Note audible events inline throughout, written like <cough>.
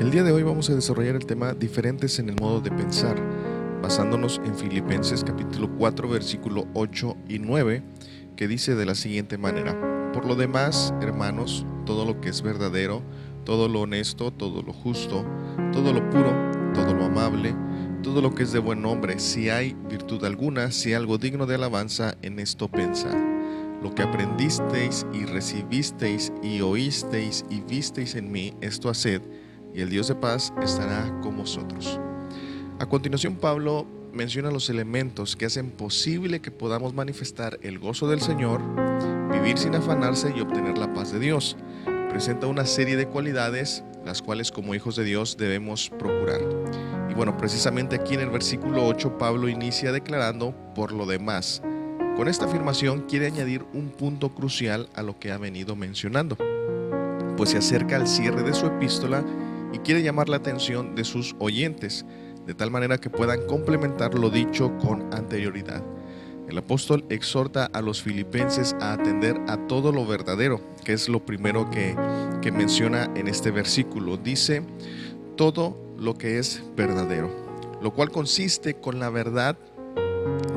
El día de hoy vamos a desarrollar el tema diferentes en el modo de pensar, basándonos en Filipenses capítulo 4 versículo 8 y 9, que dice de la siguiente manera, por lo demás, hermanos, todo lo que es verdadero, todo lo honesto, todo lo justo, todo lo puro, todo lo amable, todo lo que es de buen nombre, si hay virtud alguna, si algo digno de alabanza, en esto pensad. Lo que aprendisteis y recibisteis y oísteis y visteis en mí, esto haced, y el Dios de paz estará con vosotros. A continuación, Pablo menciona los elementos que hacen posible que podamos manifestar el gozo del Señor, vivir sin afanarse y obtener la paz de Dios. Presenta una serie de cualidades las cuales como hijos de Dios debemos procurar. Y bueno, precisamente aquí en el versículo 8 Pablo inicia declarando por lo demás. Con esta afirmación quiere añadir un punto crucial a lo que ha venido mencionando, pues se acerca al cierre de su epístola y quiere llamar la atención de sus oyentes, de tal manera que puedan complementar lo dicho con anterioridad. El apóstol exhorta a los filipenses a atender a todo lo verdadero, que es lo primero que, que menciona en este versículo. Dice, todo lo que es verdadero, lo cual consiste con la verdad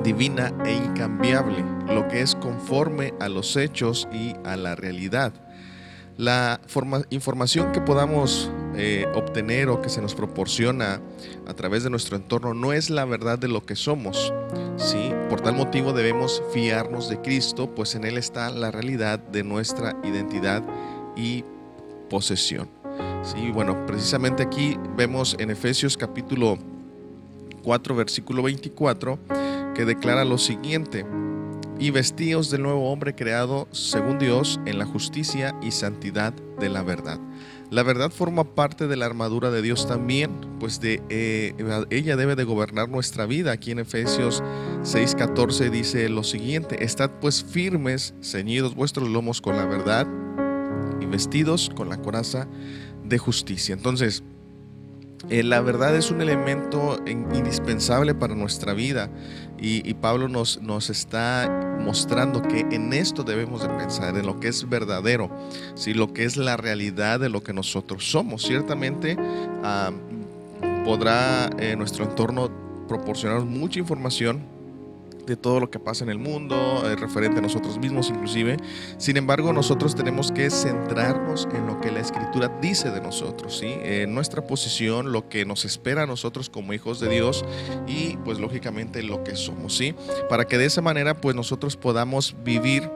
divina e incambiable, lo que es conforme a los hechos y a la realidad. La información que podamos eh, obtener o que se nos proporciona a través de nuestro entorno no es la verdad de lo que somos. ¿sí? Por tal motivo debemos fiarnos de Cristo, pues en Él está la realidad de nuestra identidad y posesión. Sí, bueno, precisamente aquí vemos en Efesios capítulo 4, versículo 24, que declara lo siguiente, y vestíos del nuevo hombre creado según Dios en la justicia y santidad de la verdad. La verdad forma parte de la armadura de Dios también, pues de eh, ella debe de gobernar nuestra vida. Aquí en Efesios 6:14 dice lo siguiente, estad pues firmes, ceñidos vuestros lomos con la verdad y vestidos con la coraza de justicia. Entonces, eh, la verdad es un elemento indispensable para nuestra vida y, Pablo nos, nos, está mostrando que en esto debemos de pensar, en lo que es verdadero, ¿sí? lo que es la realidad de lo que nosotros somos. Ciertamente ah, podrá eh, nuestro entorno proporcionarnos mucha información de todo lo que pasa en el mundo, eh, referente a nosotros mismos inclusive. Sin embargo, nosotros tenemos que centrarnos en lo que la escritura dice de nosotros, ¿sí? En nuestra posición, lo que nos espera a nosotros como hijos de Dios y pues lógicamente lo que somos, ¿sí? Para que de esa manera pues nosotros podamos vivir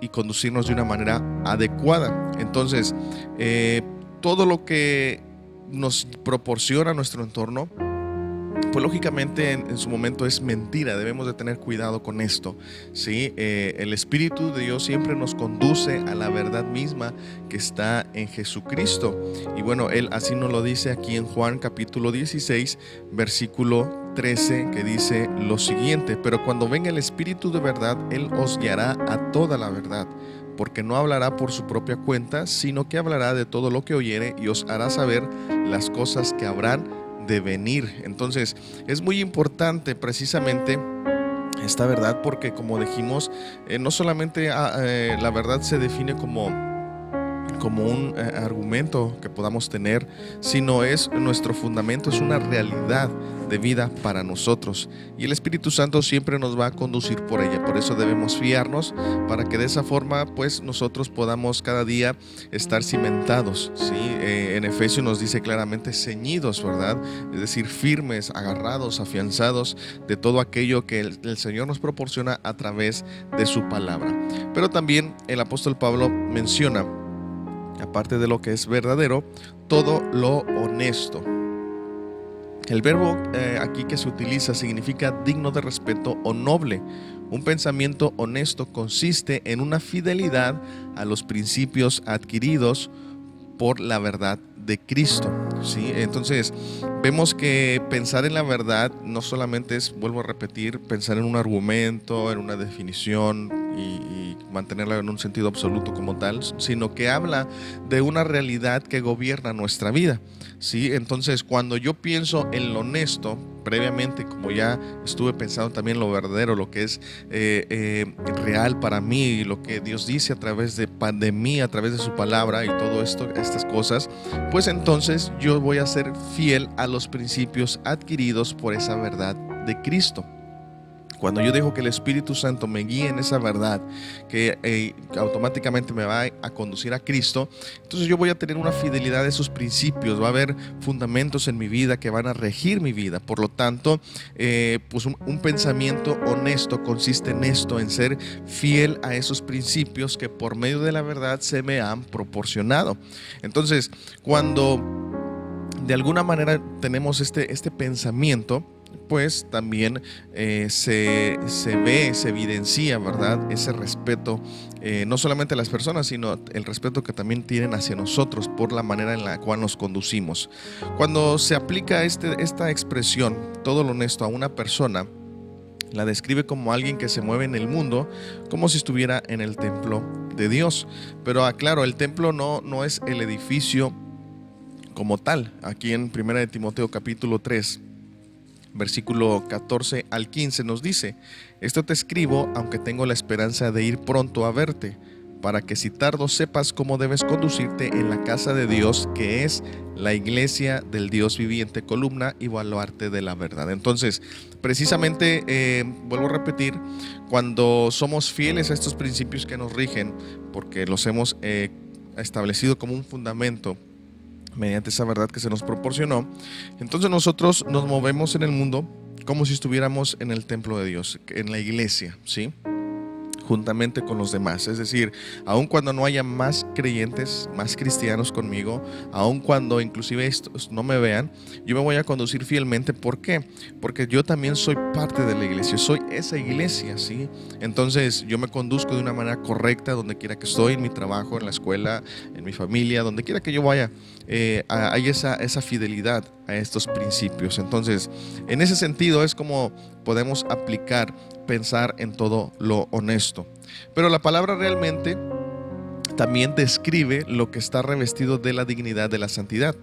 y conducirnos de una manera adecuada. Entonces, eh, todo lo que nos proporciona nuestro entorno, pues lógicamente en, su momento es mentira, debemos de tener cuidado con esto. ¿sí? Eh, el Espíritu de Dios siempre nos conduce a la verdad misma que está en Jesucristo. Y bueno, Él así nos lo dice aquí en Juan capítulo 16, versículo 13, que dice lo siguiente, pero cuando venga el Espíritu de verdad, Él os guiará a toda la verdad porque no hablará por su propia cuenta, sino que hablará de todo lo que oyere y os hará saber las cosas que habrán de venir. Entonces, es muy importante precisamente esta verdad porque como dijimos, eh, no solamente ah, eh, la verdad se define como como un eh, argumento que podamos tener, sino es nuestro fundamento, es una realidad de vida para nosotros. Y el Espíritu Santo siempre nos va a conducir por ella. Por eso debemos fiarnos para que de esa forma pues nosotros podamos cada día estar cimentados. ¿sí? Eh, en Efesios nos dice claramente ceñidos, ¿verdad? Es decir, firmes, agarrados, afianzados de todo aquello que el, el Señor nos proporciona a través de su palabra. Pero también el apóstol Pablo menciona aparte de lo que es verdadero, todo lo honesto. El verbo eh, aquí que se utiliza significa digno de respeto o noble. Un pensamiento honesto consiste en una fidelidad a los principios adquiridos por la verdad de Cristo. ¿sí? Entonces, vemos que pensar en la verdad no solamente es, vuelvo a repetir, pensar en un argumento, en una definición y, mantenerla en un sentido absoluto como tal, sino que habla de una realidad que gobierna nuestra vida. ¿sí? Entonces, cuando yo pienso en lo honesto, previamente, como ya estuve pensando también lo verdadero, lo que es eh, eh, real para mí, lo que Dios dice a través de, de mí, a través de su palabra y todo esto, estas cosas, pues entonces yo voy a ser fiel a los principios adquiridos por esa verdad de Cristo. Cuando yo dejo que el Espíritu Santo me guíe en esa verdad, que eh, automáticamente me va a conducir a Cristo, entonces yo voy a tener una fidelidad a esos principios, va a haber fundamentos en mi vida que van a regir mi vida. Por lo tanto, eh, pues un, un pensamiento honesto consiste en esto, en ser fiel a esos principios que por medio de la verdad se me han proporcionado. Entonces, cuando de alguna manera tenemos este, este pensamiento, pues también eh, se, ve, se evidencia, ¿verdad? Ese respeto, eh, no solamente a las personas, sino el respeto que también tienen hacia nosotros por la manera en la cual nos conducimos. Cuando se aplica este, esta expresión, todo lo honesto, a una persona, la describe como alguien que se mueve en el mundo como si estuviera en el templo de Dios. Pero aclaro, el templo no, no es el edificio como tal. Aquí en 1 de Timoteo capítulo 3 versículo 14 al 15 nos dice, esto te escribo aunque tengo la esperanza de ir pronto a verte, para que si tardo sepas cómo debes conducirte en la casa de Dios, que es la iglesia del Dios viviente, columna y baluarte de la verdad. Entonces, precisamente, eh, vuelvo a repetir, cuando somos fieles a estos principios que nos rigen, porque los hemos eh, establecido como un fundamento, mediante esa verdad que se nos proporcionó, entonces nosotros nos movemos en el mundo como si estuviéramos en el templo de Dios, en la iglesia, ¿sí? Juntamente con los demás. Es decir, aun cuando no haya más creyentes, más cristianos conmigo, aun cuando inclusive estos no me vean, yo me voy a conducir fielmente. ¿Por qué? Porque yo también soy parte de la iglesia, soy esa iglesia, ¿sí? Entonces yo me conduzco de una manera correcta donde quiera que estoy, en mi trabajo, en la escuela, en mi familia, donde quiera que yo vaya. Eh, hay esa, esa fidelidad a estos principios. Entonces, en ese sentido es como podemos aplicar pensar en todo lo honesto. Pero la palabra realmente también describe lo que está revestido de la dignidad de la santidad.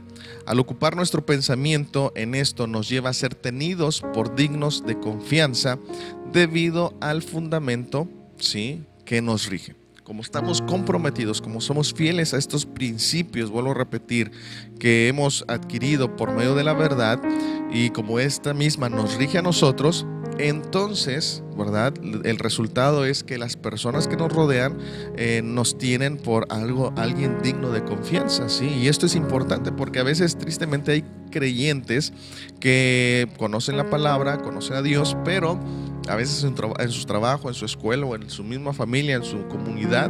Al ocupar nuestro pensamiento en esto nos lleva a ser tenidos por dignos de confianza debido al fundamento ¿sí? que nos rige como estamos comprometidos, como somos fieles a estos principios, vuelvo a repetir, que hemos adquirido por medio de la verdad y como esta misma nos rige a nosotros, entonces, ¿verdad? El resultado es que las personas que nos rodean eh, nos tienen por algo, alguien digno de confianza, ¿sí? Y esto es importante porque a veces tristemente hay creyentes que conocen la palabra, conocen a Dios, pero a veces en, su trabajo, en su escuela o en su misma familia, en su comunidad,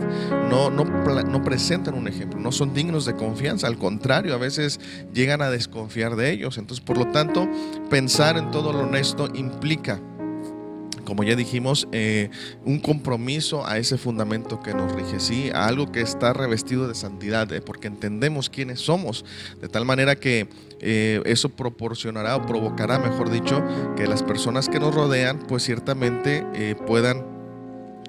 no, no, no presentan un ejemplo, no son dignos de confianza, al contrario, a veces llegan a desconfiar de ellos. Entonces, por lo tanto, pensar en todo lo honesto implica como ya dijimos, eh, un compromiso a ese fundamento que nos rige, ¿sí? a algo que está revestido de santidad, eh, porque entendemos quiénes somos, de tal manera que eh, eso proporcionará o provocará, mejor dicho, que las personas que nos rodean, pues ciertamente puedan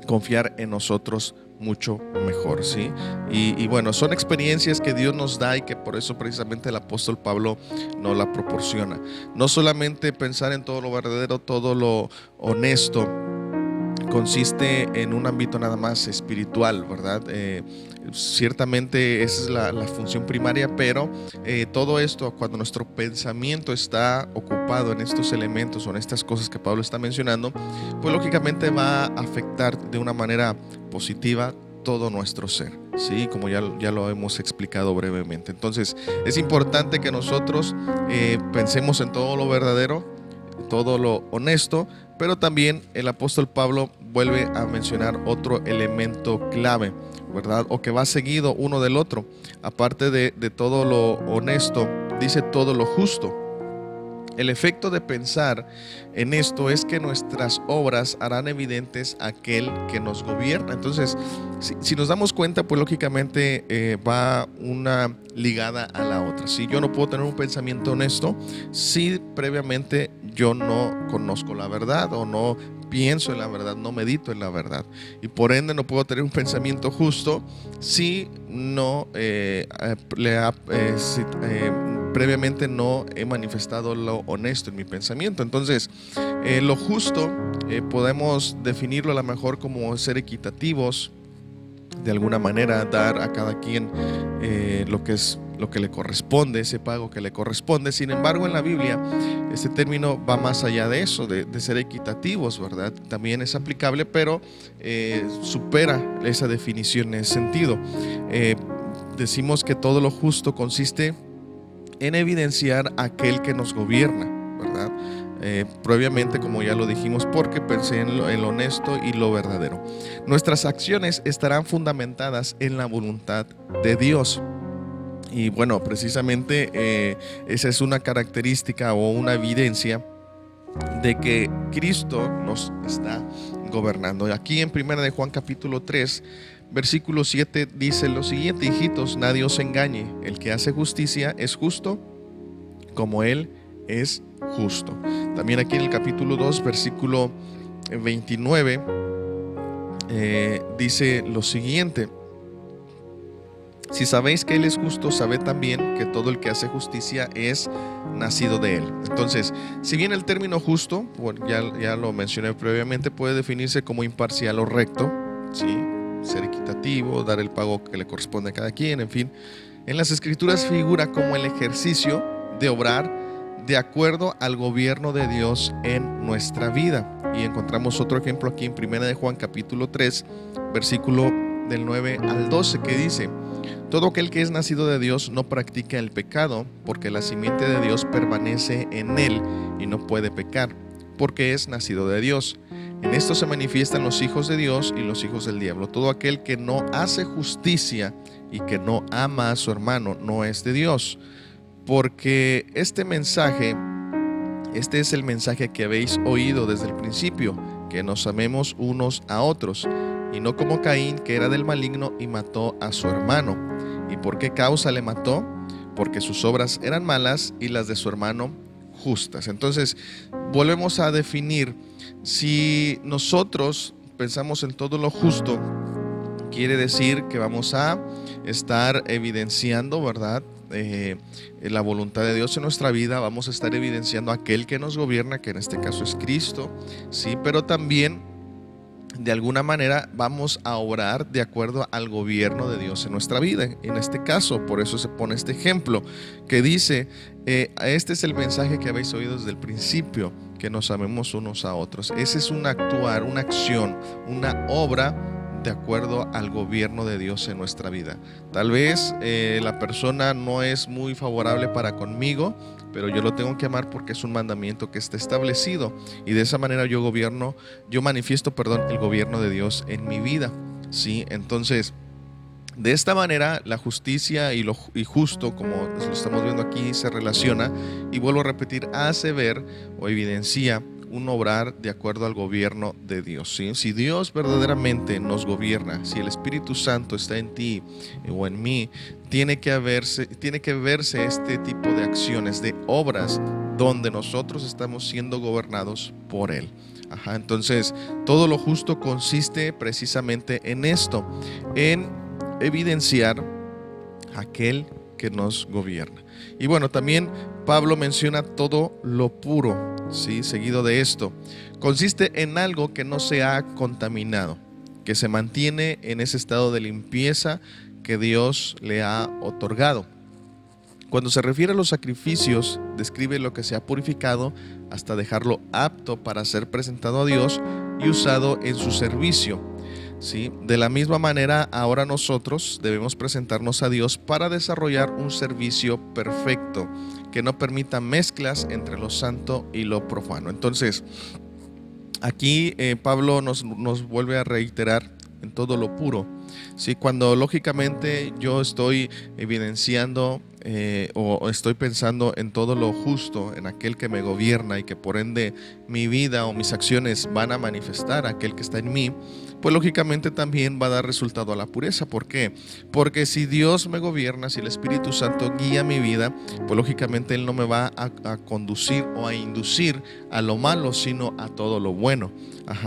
confiar en nosotros mucho mejor, ¿sí? Y, bueno, son experiencias que Dios nos da y que por eso precisamente el apóstol Pablo nos la proporciona. No solamente pensar en todo lo verdadero, todo lo honesto, consiste en un ámbito nada más espiritual, ¿verdad? Eh, ciertamente esa es la, función primaria, pero eh, todo esto, cuando nuestro pensamiento está ocupado en estos elementos o en estas cosas que Pablo está mencionando, pues lógicamente va a afectar de una manera positiva todo nuestro ser, ¿sí? Como ya, ya lo hemos explicado brevemente. Entonces, es importante que nosotros eh, pensemos en todo lo verdadero, todo lo honesto, pero también el apóstol Pablo vuelve a mencionar otro elemento clave, ¿verdad? O que va seguido uno del otro. Aparte de, de todo lo honesto, dice todo lo justo. El efecto de pensar en esto es que nuestras obras harán evidentes aquel que nos gobierna. Entonces, si, nos damos cuenta, pues lógicamente eh, va una ligada a la otra. Si yo no puedo tener un pensamiento honesto, si previamente yo no conozco la verdad o no pienso en la verdad, no medito en la verdad. Y por ende no puedo tener un pensamiento justo si no eh, le, eh, previamente no he manifestado lo honesto en mi pensamiento. Entonces, eh, lo justo eh, podemos definirlo a lo mejor como ser equitativos, de alguna manera dar a cada quien eh, lo que es lo que le corresponde, ese pago que le corresponde. Sin embargo, en la Biblia, este término va más allá de eso, de, ser equitativos, ¿verdad? También es aplicable, pero supera esa definición en ese sentido. decimos que todo lo justo consiste en evidenciar aquel que nos gobierna, ¿verdad? Eh, previamente, como ya lo dijimos, porque pensé en lo, honesto y lo verdadero. Nuestras acciones estarán fundamentadas en la voluntad de Dios. Y bueno, precisamente eh, esa es una característica o una evidencia de que Cristo nos está gobernando. Aquí en 1 de Juan capítulo 3 Versículo 7 dice lo siguiente, hijitos, nadie os engañe, el que hace justicia es justo como él es justo. También aquí en el capítulo 2, versículo 29, eh, dice lo siguiente, si sabéis que Él es justo, sabed también que todo el que hace justicia es nacido de Él. Entonces, si bien el término justo, ya, lo mencioné previamente, puede definirse como imparcial o recto, ¿sí? ser equitativo, dar el pago que le corresponde a cada quien, en fin. En las escrituras figura como el ejercicio de obrar de acuerdo al gobierno de Dios en nuestra vida. Y encontramos otro ejemplo aquí en 1 de Juan capítulo 3, versículo del 9 al 12, que dice, todo aquel que es nacido de Dios no practica el pecado, porque la simiente de Dios permanece en él y no puede pecar, porque es nacido de Dios. En esto se manifiestan los hijos de Dios y los hijos del diablo. Todo aquel que no hace justicia y que no ama a su hermano no es de Dios. Porque este mensaje, este es el mensaje que habéis oído desde el principio, que nos amemos unos a otros, y no como Caín, que era del maligno y mató a su hermano. ¿Y por qué causa le mató? Porque sus obras eran malas y las de su hermano justas. Entonces, volvemos a definir si nosotros pensamos en todo lo justo, quiere decir que vamos a estar evidenciando, ¿verdad? Eh, la voluntad de Dios en nuestra vida, vamos a estar evidenciando aquel que nos gobierna, que en este caso es Cristo, sí, pero también de alguna manera vamos a orar de acuerdo al gobierno de Dios en nuestra vida. En este caso, por eso se pone este ejemplo que dice, eh, este es el mensaje que habéis oído desde el principio que nos amemos unos a otros. Ese es un actuar, una acción, una obra de acuerdo al gobierno de Dios en nuestra vida. Tal vez eh, la persona no es muy favorable para conmigo, pero yo lo tengo que amar porque es un mandamiento que está establecido y de esa manera yo gobierno, yo manifiesto, perdón, el gobierno de Dios en mi vida. Sí, entonces de esta manera, la justicia y lo y justo, como lo estamos viendo aquí, se relaciona y vuelvo a repetir, hace ver o evidencia un obrar de acuerdo al gobierno de Dios. ¿sí? Si Dios verdaderamente nos gobierna, si el Espíritu Santo está en ti o en mí, tiene que, haberse, tiene que verse este tipo de acciones, de obras, donde nosotros estamos siendo gobernados por Él. Ajá, entonces, todo lo justo consiste precisamente en esto, en evidenciar aquel que nos gobierna. Y bueno, también Pablo menciona todo lo puro, ¿sí? seguido de esto. Consiste en algo que no se ha contaminado, que se mantiene en ese estado de limpieza que Dios le ha otorgado. Cuando se refiere a los sacrificios, describe lo que se ha purificado hasta dejarlo apto para ser presentado a Dios y usado en su servicio. De la misma manera, ahora nosotros debemos presentarnos a Dios para desarrollar un servicio perfecto que no permita mezclas entre lo santo y lo profano. Entonces, aquí eh, Pablo nos, vuelve a reiterar en todo lo puro. ¿sí? Cuando lógicamente yo estoy evidenciando eh, o estoy pensando en todo lo justo, en aquel que me gobierna y que por ende mi vida o mis acciones van a manifestar aquel que está en mí, pues lógicamente también va a dar resultado a la pureza. ¿Por qué? Porque si Dios me gobierna, si el Espíritu Santo guía mi vida, pues lógicamente Él no me va a, conducir o a inducir a lo malo, sino a todo lo bueno.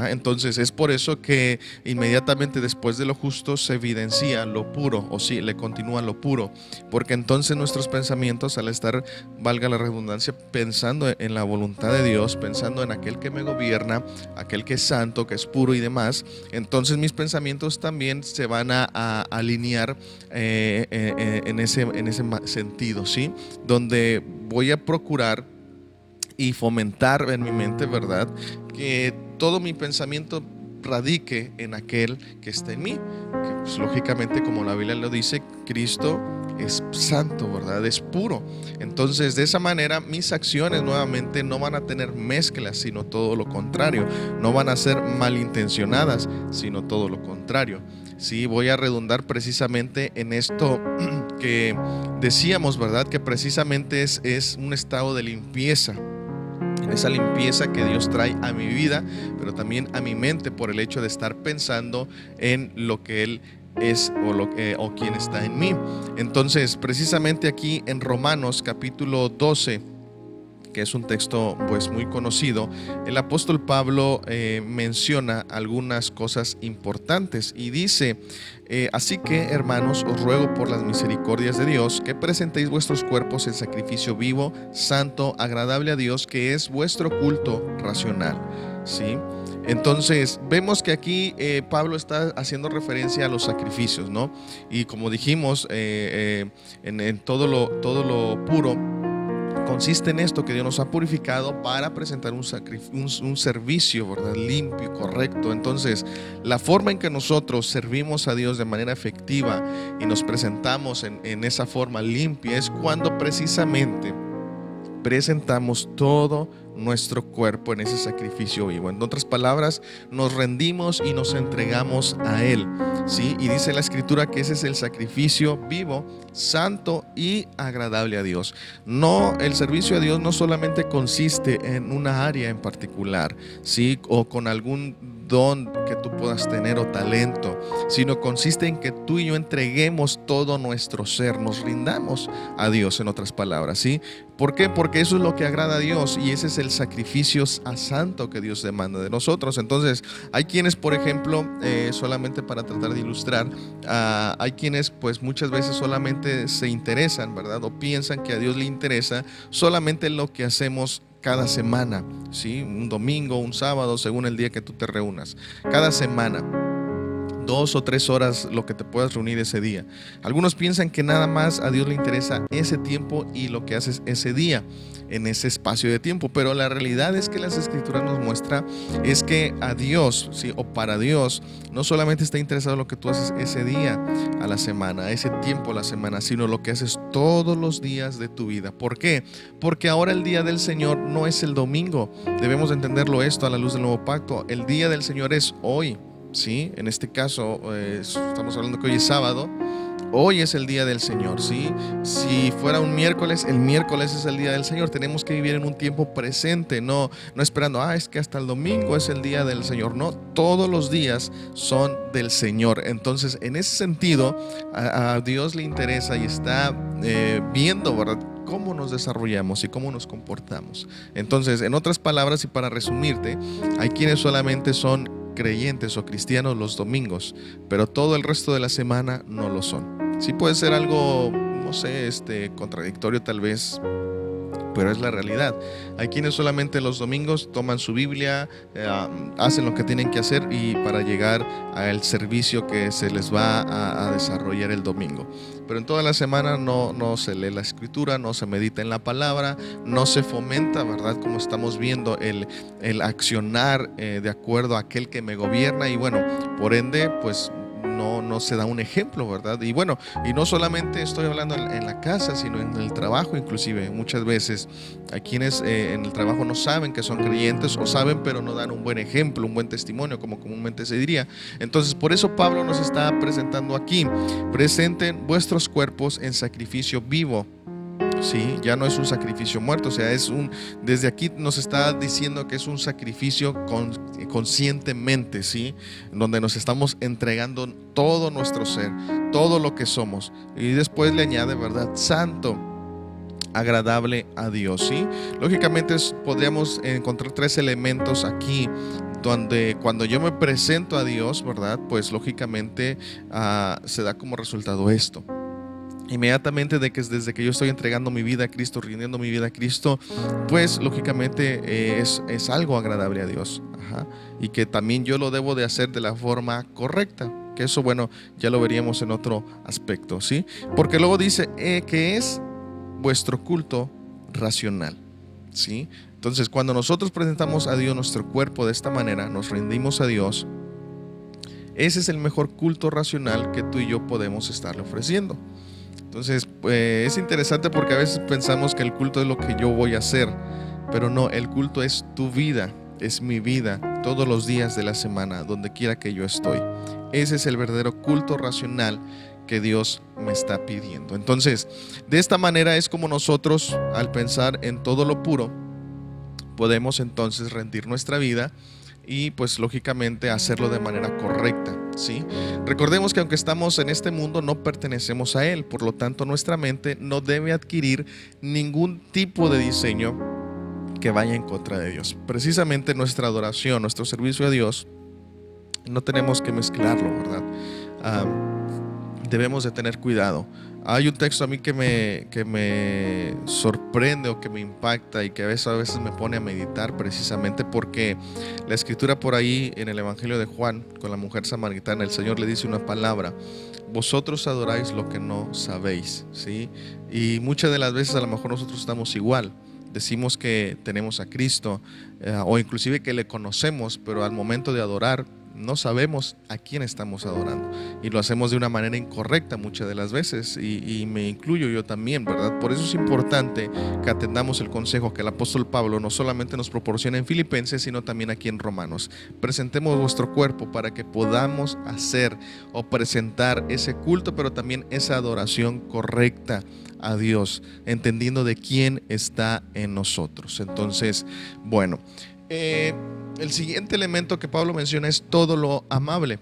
Entonces es por eso que inmediatamente después de lo justo se evidencia lo puro, o sí, le continúa lo puro, porque entonces nuestros pensamientos al estar, valga la redundancia, pensando en la voluntad de Dios, pensando en aquel que me gobierna, aquel que es santo, que es puro y demás, entonces mis pensamientos también se van a, alinear eh, eh, eh, en, ese, en ese sentido, ¿sí? Donde voy a procurar y fomentar en mi mente, ¿verdad? Que todo mi pensamiento radique en aquel que está en mí. Que pues, lógicamente, como la Biblia lo dice, Cristo es santo, ¿verdad? Es puro. Entonces, de esa manera, mis acciones nuevamente no van a tener mezclas, sino todo lo contrario. No van a ser malintencionadas, sino todo lo contrario. Sí, voy a redundar precisamente en esto <clears throat> que decíamos, ¿verdad? Que precisamente es, un estado de limpieza esa limpieza que Dios trae a mi vida, pero también a mi mente por el hecho de estar pensando en lo que Él es o, lo, o quien está en mí. Entonces, precisamente aquí en Romanos capítulo 12, que es un texto pues muy conocido, el apóstol Pablo eh, menciona algunas cosas importantes y dice, eh, así que hermanos, os ruego por las misericordias de Dios que presentéis vuestros cuerpos en sacrificio vivo, santo, agradable a Dios, que es vuestro culto racional. ¿Sí? Entonces, vemos que aquí eh, Pablo está haciendo referencia a los sacrificios, ¿no? Y como dijimos, en, en, todo, lo, todo lo puro, consiste en esto, que Dios nos ha purificado para presentar un, un, servicio ¿verdad? limpio, correcto. Entonces, la forma en que nosotros servimos a Dios de manera efectiva y nos presentamos en, en esa forma limpia es cuando precisamente presentamos todo nuestro cuerpo en ese sacrificio vivo. En otras palabras, nos rendimos y nos entregamos a Él. ¿sí? Y dice la Escritura que ese es el sacrificio vivo, santo y agradable a Dios. No, el servicio a Dios no solamente consiste en una área en particular, ¿sí? o con algún don que tú puedas tener o talento, sino consiste en que tú y yo entreguemos todo nuestro ser, nos rindamos a Dios, en otras palabras, ¿sí? ¿Por qué? Porque eso es lo que agrada a Dios y ese es el sacrificio a santo que Dios demanda de nosotros. Entonces, hay quienes, por ejemplo, eh, solamente para tratar de ilustrar, ah, hay quienes pues muchas veces solamente se interesan, ¿verdad? O piensan que a Dios le interesa solamente lo que hacemos cada semana, ¿sí? Un domingo, un sábado, según el día que tú te reúnas. Cada semana dos o tres horas lo que te puedas reunir ese día. Algunos piensan que nada más a Dios le interesa ese tiempo y lo que haces ese día, en ese espacio de tiempo. Pero la realidad es que las escrituras nos muestra es que a Dios, ¿sí? o para Dios, no solamente está interesado lo que tú haces ese día a la semana, ese tiempo a la semana, sino lo que haces todos los días de tu vida. ¿Por qué? Porque ahora el día del Señor no es el domingo. Debemos entenderlo esto a la luz del nuevo pacto. El día del Señor es hoy. ¿Sí? En este caso, eh, estamos hablando que hoy es sábado. Hoy es el día del Señor, ¿sí? Si fuera un miércoles, el miércoles es el día del Señor. Tenemos que vivir en un tiempo presente, no, no esperando, ah, es que hasta el domingo es el día del Señor. No, todos los días son del Señor. Entonces, en ese sentido, a, Dios le interesa y está eh, viendo, ¿verdad? cómo nos desarrollamos y cómo nos comportamos. Entonces, en otras palabras y para resumirte, hay quienes solamente son creyentes o cristianos los domingos, pero todo el resto de la semana no lo son. Sí puede ser algo, no sé, este, contradictorio tal vez, pero es la realidad. Hay quienes solamente los domingos toman su Biblia, eh, hacen lo que tienen que hacer y para llegar al servicio que se les va a, desarrollar el domingo. Pero en toda la semana no, no se lee la escritura, no se medita en la palabra, no se fomenta, ¿verdad? Como estamos viendo, el, el accionar eh, de acuerdo a aquel que me gobierna y bueno, por ende, pues no, no se da un ejemplo, ¿verdad? Y bueno, y no solamente estoy hablando en, la casa, sino en el trabajo inclusive. Muchas veces hay quienes eh, en el trabajo no saben que son creyentes o saben pero no dan un buen ejemplo, un buen testimonio, como comúnmente se diría. Entonces, por eso Pablo nos está presentando aquí, presenten vuestros cuerpos en sacrificio vivo ¿sí? Ya no es un sacrificio muerto, o sea, es un, desde aquí nos está diciendo que es un sacrificio conscientemente, ¿sí? Donde nos estamos entregando todo nuestro ser, todo lo que somos. Y después le añade, ¿verdad? Santo agradable a Dios, ¿sí? Lógicamente podríamos encontrar tres elementos aquí donde cuando yo me presento a Dios, ¿verdad? Pues lógicamente ah, se da como resultado esto inmediatamente de que desde que yo estoy entregando mi vida a Cristo, rindiendo mi vida a Cristo, pues lógicamente eh, es, es, algo agradable a Dios. Y que también yo lo debo de hacer de la forma correcta. Que eso, bueno, ya lo veríamos en otro aspecto, ¿sí? Porque luego dice eh, que es vuestro culto racional, ¿sí? Entonces, cuando nosotros presentamos a Dios nuestro cuerpo de esta manera, nos rendimos a Dios, ese es el mejor culto racional que tú y yo podemos estarle ofreciendo. Entonces, pues, es interesante porque a veces pensamos que el culto es lo que yo voy a hacer, pero no, el culto es tu vida, es mi vida, todos los días de la semana, donde quiera que yo estoy. Ese es el verdadero culto racional que Dios me está pidiendo. Entonces, de esta manera es como nosotros, al pensar en todo lo puro, podemos entonces rendir nuestra vida y pues lógicamente hacerlo de manera correcta, ¿sí? Recordemos que aunque estamos en este mundo no pertenecemos a él, por lo tanto nuestra mente no debe adquirir ningún tipo de diseño que vaya en contra de Dios. Precisamente nuestra adoración, nuestro servicio a Dios, no tenemos que mezclarlo, ¿verdad? Ah, debemos de tener cuidado. Hay un texto a mí que me, que me sorprende o que me impacta y que a veces, a veces me pone a meditar precisamente porque la escritura por ahí en el Evangelio de Juan con la mujer samaritana, el Señor le dice una palabra, vosotros adoráis lo que no sabéis, ¿sí? Y muchas de las veces a lo mejor nosotros estamos igual decimos que tenemos a Cristo eh, o inclusive que le conocemos, pero al momento de adorar no sabemos a quién estamos adorando y lo hacemos de una manera incorrecta muchas de las veces y, me incluyo yo también, ¿verdad? Por eso es importante que atendamos el consejo que el apóstol Pablo no solamente nos proporciona en Filipenses, sino también aquí en Romanos. Presentemos vuestro cuerpo para que podamos hacer o presentar ese culto, pero también esa adoración correcta a Dios, entendiendo de quién está en nosotros. Entonces, bueno. Eh, el siguiente elemento que Pablo menciona es todo lo amable.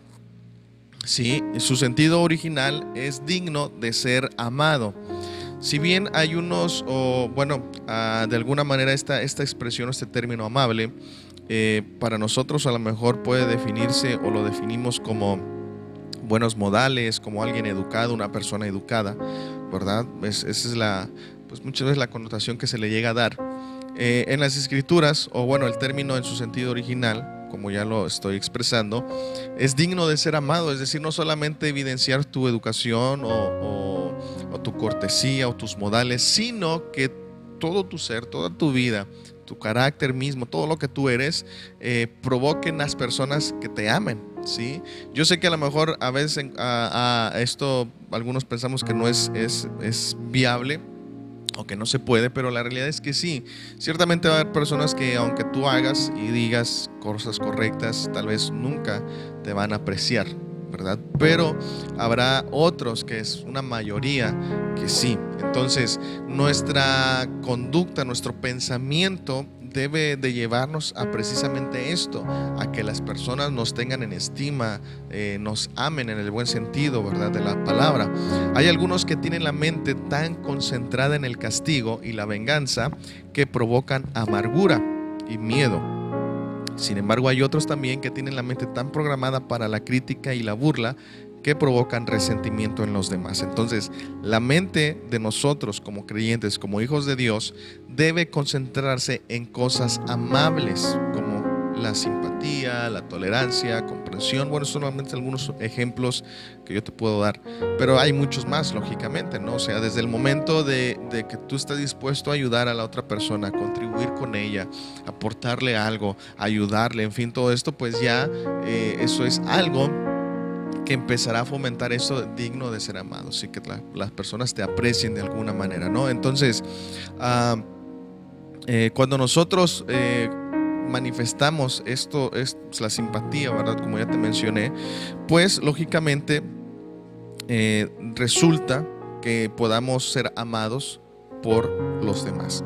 Sí, su sentido original es digno de ser amado. Si bien hay unos, o bueno, ah, de alguna manera esta, esta expresión, este término amable, eh, para nosotros a lo mejor puede definirse o lo definimos como buenos modales, como alguien educado, una persona educada, ¿verdad? esa es la, pues muchas veces la connotación que se le llega a dar. Eh, en las escrituras, o bueno, el término en su sentido original, como ya lo estoy expresando, es digno de ser amado, es decir, no solamente evidenciar tu educación o, tu cortesía o tus modales, sino que todo tu ser, toda tu vida, tu carácter mismo, todo lo que tú eres, eh, provoquen las personas que te amen. ¿sí? Yo sé que a lo mejor a veces a, esto algunos pensamos que no es, es, es viable, o que no se puede, pero la realidad es que sí. Ciertamente va a haber personas que aunque tú hagas y digas cosas correctas, tal vez nunca te van a apreciar, ¿verdad? Pero habrá otros, que es una mayoría, que sí. Entonces, nuestra conducta, nuestro pensamiento debe de llevarnos a precisamente esto, a que las personas nos tengan en estima, eh, nos amen en el buen sentido, ¿verdad? De la palabra. Hay algunos que tienen la mente tan concentrada en el castigo y la venganza que provocan amargura y miedo. Sin embargo, hay otros también que tienen la mente tan programada para la crítica y la burla que provocan resentimiento en los demás. Entonces, la mente de nosotros como creyentes, como hijos de Dios, debe concentrarse en cosas amables como la simpatía, la tolerancia, comprensión. Bueno, solamente algunos ejemplos que yo te puedo dar, pero hay muchos más, lógicamente, ¿no? O sea, desde el momento de, que tú estás dispuesto a ayudar a la otra persona, a contribuir con ella, aportarle algo, ayudarle, en fin, todo esto, pues ya eh, eso es algo que empezará a fomentar eso digno de ser amado, así que las personas te aprecien de alguna manera, ¿no? Entonces, ah, eh, cuando nosotros eh, manifestamos esto, es la simpatía, ¿verdad? Como ya te mencioné, pues lógicamente eh, resulta que podamos ser amados por los demás.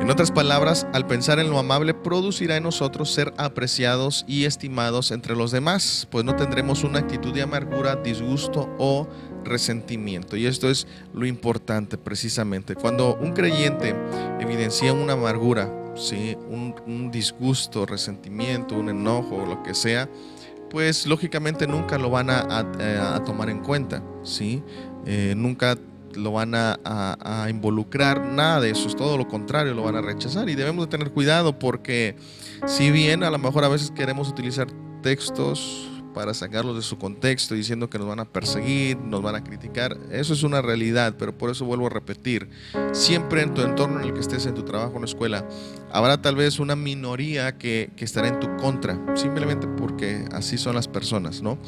En otras palabras, al pensar en lo amable producirá en nosotros ser apreciados y estimados entre los demás, pues no tendremos una actitud de amargura, disgusto o resentimiento. Y esto es lo importante precisamente. Cuando un creyente evidencia una amargura, ¿sí? un, disgusto, resentimiento, un enojo o lo que sea, pues lógicamente nunca lo van a, tomar en cuenta. ¿sí? Eh, nunca lo van a, involucrar, nada de eso, es todo lo contrario, lo van a rechazar y debemos de tener cuidado porque si bien a lo mejor a veces queremos utilizar textos para sacarlos de su contexto diciendo que nos van a perseguir, nos van a criticar. Eso es una realidad, pero por eso vuelvo a repetir, siempre en tu entorno en el que estés, en tu trabajo, en la escuela, habrá tal vez una minoría que, estará en tu contra, simplemente porque así son las personas, ¿no?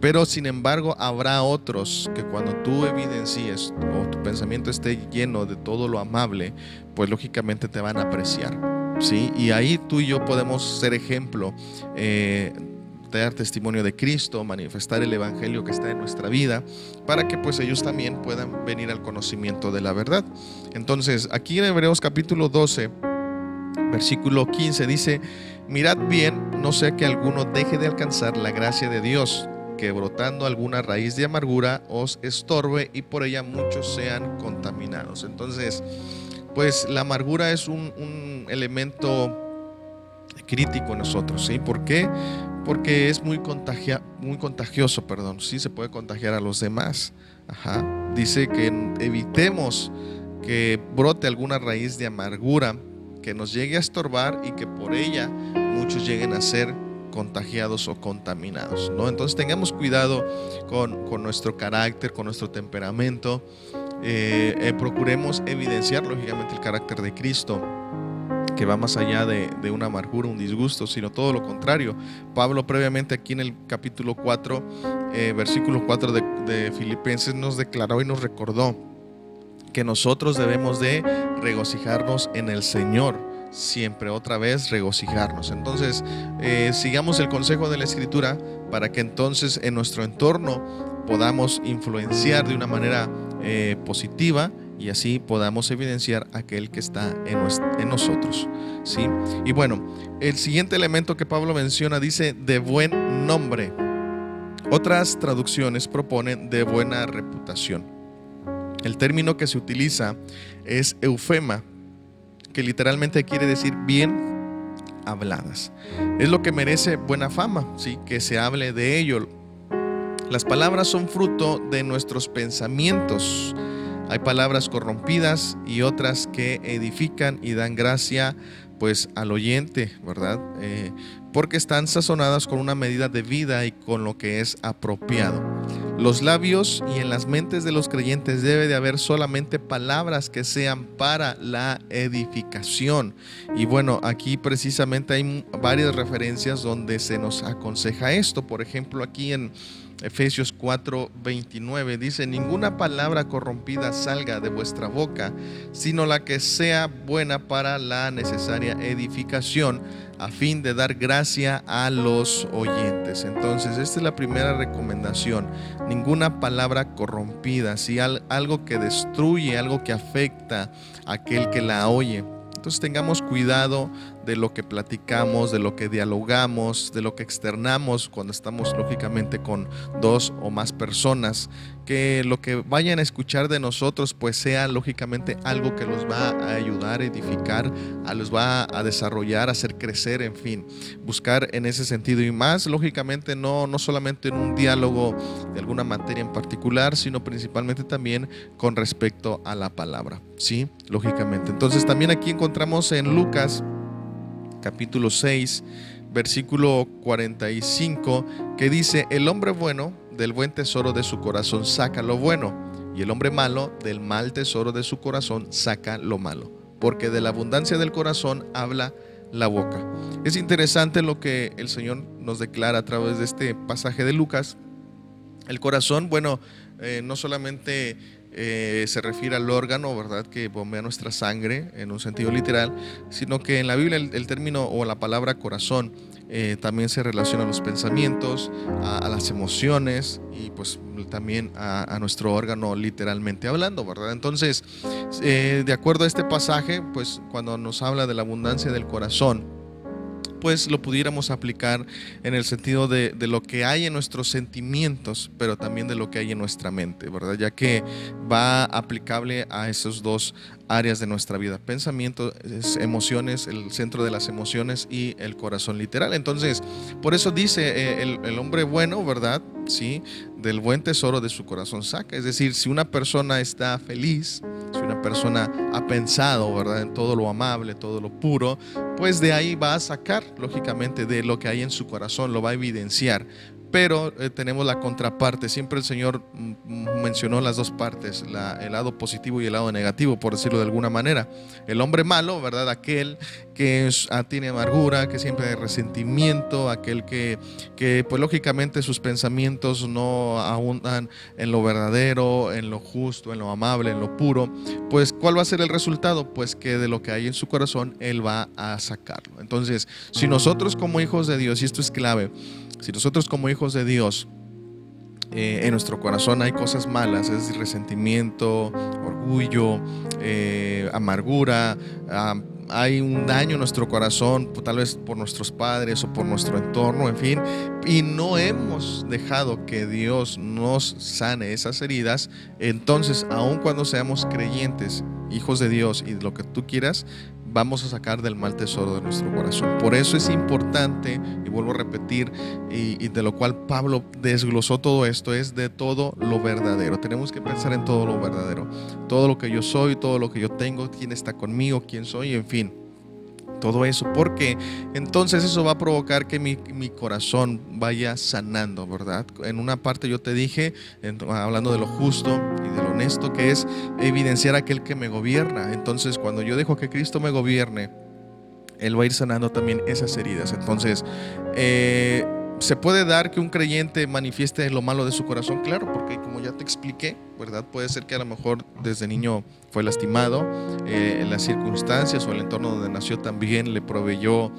Pero sin embargo habrá otros que cuando tú evidencies o tu pensamiento esté lleno de todo lo amable, pues lógicamente te van a apreciar. ¿sí? Y ahí tú y yo podemos ser ejemplo. Eh, dar testimonio de Cristo, manifestar el Evangelio que está en nuestra vida, para que pues ellos también puedan venir al conocimiento de la verdad. Entonces, aquí en Hebreos capítulo 12, versículo 15 dice, mirad bien, no sea que alguno deje de alcanzar la gracia de Dios, que brotando alguna raíz de amargura os estorbe y por ella muchos sean contaminados. Entonces, pues la amargura es un, elemento crítico en nosotros, ¿sí? ¿Por qué? porque es muy, contagia, muy contagioso, perdón, sí se puede contagiar a los demás. Ajá. Dice que evitemos que brote alguna raíz de amargura que nos llegue a estorbar y que por ella muchos lleguen a ser contagiados o contaminados. ¿no? Entonces tengamos cuidado con, nuestro carácter, con nuestro temperamento. Eh, eh, procuremos evidenciar lógicamente el carácter de Cristo que va más allá de, una amargura, un disgusto, sino todo lo contrario. Pablo previamente aquí en el capítulo 4, eh, versículo 4 de, de Filipenses nos declaró y nos recordó que nosotros debemos de regocijarnos en el Señor siempre otra vez regocijarnos. Entonces, eh, sigamos el consejo de la Escritura para que entonces en nuestro entorno podamos influenciar de una manera eh, positiva y así podamos evidenciar aquel que está en, nosotros. ¿sí? Y bueno, el siguiente elemento que Pablo menciona dice de buen nombre. Otras traducciones proponen de buena reputación. El término que se utiliza es eufema, que literalmente quiere decir bien habladas. Es lo que merece buena fama, ¿sí? que se hable de ello. Las palabras son fruto de nuestros pensamientos hay palabras corrompidas y otras que edifican y dan gracia pues al oyente, ¿verdad? Eh, porque están sazonadas con una medida de vida y con lo que es apropiado. Los labios y en las mentes de los creyentes debe de haber solamente palabras que sean para la edificación. Y bueno, aquí precisamente hay varias referencias donde se nos aconseja esto. Por ejemplo, aquí en Efesios 4:29 dice, ninguna palabra corrompida salga de vuestra boca, sino la que sea buena para la necesaria edificación, a fin de dar gracia a los oyentes. Entonces, esta es la primera recomendación. Ninguna palabra corrompida, si algo que destruye, algo que afecta a aquel que la oye. Entonces tengamos cuidado de lo que platicamos, de lo que dialogamos, de lo que externamos cuando estamos lógicamente con dos o más personas, que lo que vayan a escuchar de nosotros pues sea lógicamente algo que los va a ayudar a edificar, a los va a desarrollar, a hacer crecer, en fin, buscar en ese sentido y más lógicamente no, no solamente en un diálogo de alguna materia en particular, sino principalmente también con respecto a la palabra, ¿sí? Lógicamente. Entonces también aquí encontramos en Lucas capítulo 6, versículo 45, que dice, el hombre bueno del buen tesoro de su corazón saca lo bueno, y el hombre malo del mal tesoro de su corazón saca lo malo, porque de la abundancia del corazón habla la boca. Es interesante lo que el Señor nos declara a través de este pasaje de Lucas. El corazón, bueno, eh, no solamente eh, se refiere al órgano, ¿verdad?, que bombea nuestra sangre en un sentido literal, sino que en la Biblia el, término o la palabra corazón eh, también se relaciona a los pensamientos, a, las emociones y pues también a, nuestro órgano literalmente hablando, ¿verdad? Entonces, eh, de acuerdo a este pasaje, pues cuando nos habla de la abundancia del corazón, pues lo pudiéramos aplicar en el sentido de, lo que hay en nuestros sentimientos, pero también de lo que hay en nuestra mente, ¿verdad? Ya que va aplicable a esos dos áreas de nuestra vida, pensamientos, emociones, el centro de las emociones y el corazón literal. Entonces, por eso dice eh, el, el hombre bueno, ¿verdad? Sí, del buen tesoro de su corazón saca. Es decir, si una persona está feliz, si una persona ha pensado, ¿verdad?, en todo lo amable, todo lo puro, pues de ahí va a sacar, lógicamente, de lo que hay en su corazón, lo va a evidenciar pero eh, tenemos la contraparte. Siempre el Señor mm, mencionó las dos partes, el lado positivo y el lado negativo, por decirlo de alguna manera. El hombre malo, ¿verdad? Aquel que ah, tiene amargura, que siempre hay resentimiento, aquel que, que, pues lógicamente sus pensamientos no abundan en lo verdadero, en lo justo, en lo amable, en lo puro. Pues, ¿cuál va a ser el resultado? Pues que de lo que hay en su corazón, Él va a sacarlo. Entonces, si nosotros como hijos de Dios, y esto es clave, si nosotros como hijos de Dios eh, en nuestro corazón hay cosas malas, es resentimiento, orgullo, eh, amargura, hay un daño en nuestro corazón, tal vez por nuestros padres o por nuestro entorno, en fin, y no hemos dejado que Dios nos sane esas heridas, entonces, aun cuando seamos creyentes, hijos de Dios y lo que tú quieras, vamos a sacar del mal tesoro de nuestro corazón. Por eso es importante, y vuelvo a repetir, y, de lo cual Pablo desglosó todo esto, es de todo lo verdadero. Tenemos que pensar en todo lo verdadero. Todo lo que yo soy, todo lo que yo tengo, quién está conmigo, quién soy, en fin todo eso, porque entonces eso va a provocar que mi, corazón vaya sanando, ¿verdad? En una parte yo te dije, hablando de lo justo y de lo honesto, que es evidenciar aquel que me gobierna. Entonces, cuando yo dejo que Cristo me gobierne, Él va a ir sanando también esas heridas. Entonces, eh, ¿Se puede dar que un creyente manifieste lo malo de su corazón? Claro, porque como ya te expliqué, ¿verdad? Puede ser que a lo mejor desde niño fue lastimado, eh, las circunstancias o el entorno donde nació también le proveyó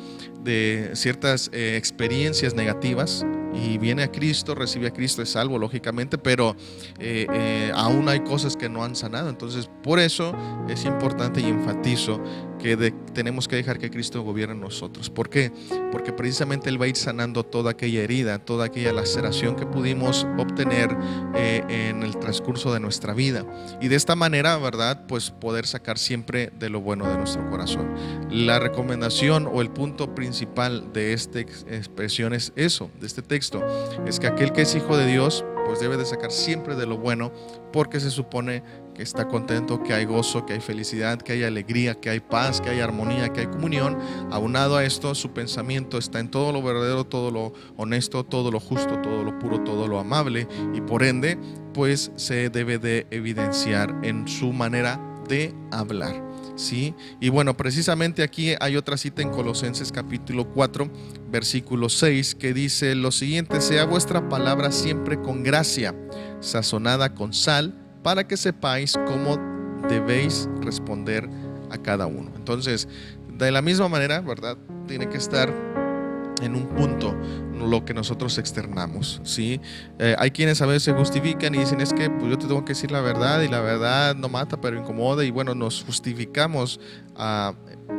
de ciertas eh, experiencias negativas y viene a Cristo, recibe a Cristo, es salvo lógicamente, pero eh, aún hay cosas que no han sanado. Entonces, por eso es importante y enfatizo que tenemos que dejar que Cristo gobierne nosotros. ¿Por qué? Porque precisamente Él va a ir sanando toda aquella herida, toda aquella laceración que pudimos obtener eh, en el transcurso de nuestra vida. Y de esta manera, ¿verdad? Pues poder sacar siempre de lo bueno de nuestro corazón. La recomendación o el punto principal de esta expresión es eso, de este texto, es que aquel que es hijo de Dios, pues debe de sacar siempre de lo bueno, porque se supone que está contento, que hay gozo, que hay felicidad, que hay alegría, que hay paz, que hay armonía, que hay comunión. Aunado a esto, su pensamiento está en todo lo verdadero, todo lo honesto, todo lo justo, todo lo puro, todo lo amable, y por ende, pues se debe de evidenciar en su manera de hablar. ¿sí? Y bueno, precisamente aquí hay otra cita en Colosenses capítulo 4, versículo 6, que dice lo siguiente, sea vuestra palabra siempre con gracia, sazonada con sal, para que sepáis cómo debéis responder a cada uno. Entonces, de la misma manera, ¿verdad? Tiene que estar en un punto lo que nosotros externamos, ¿sí? Eh, hay quienes a veces se justifican y dicen, es que pues, yo te tengo que decir la verdad y la verdad no mata, pero incomoda y bueno, nos justificamos ah,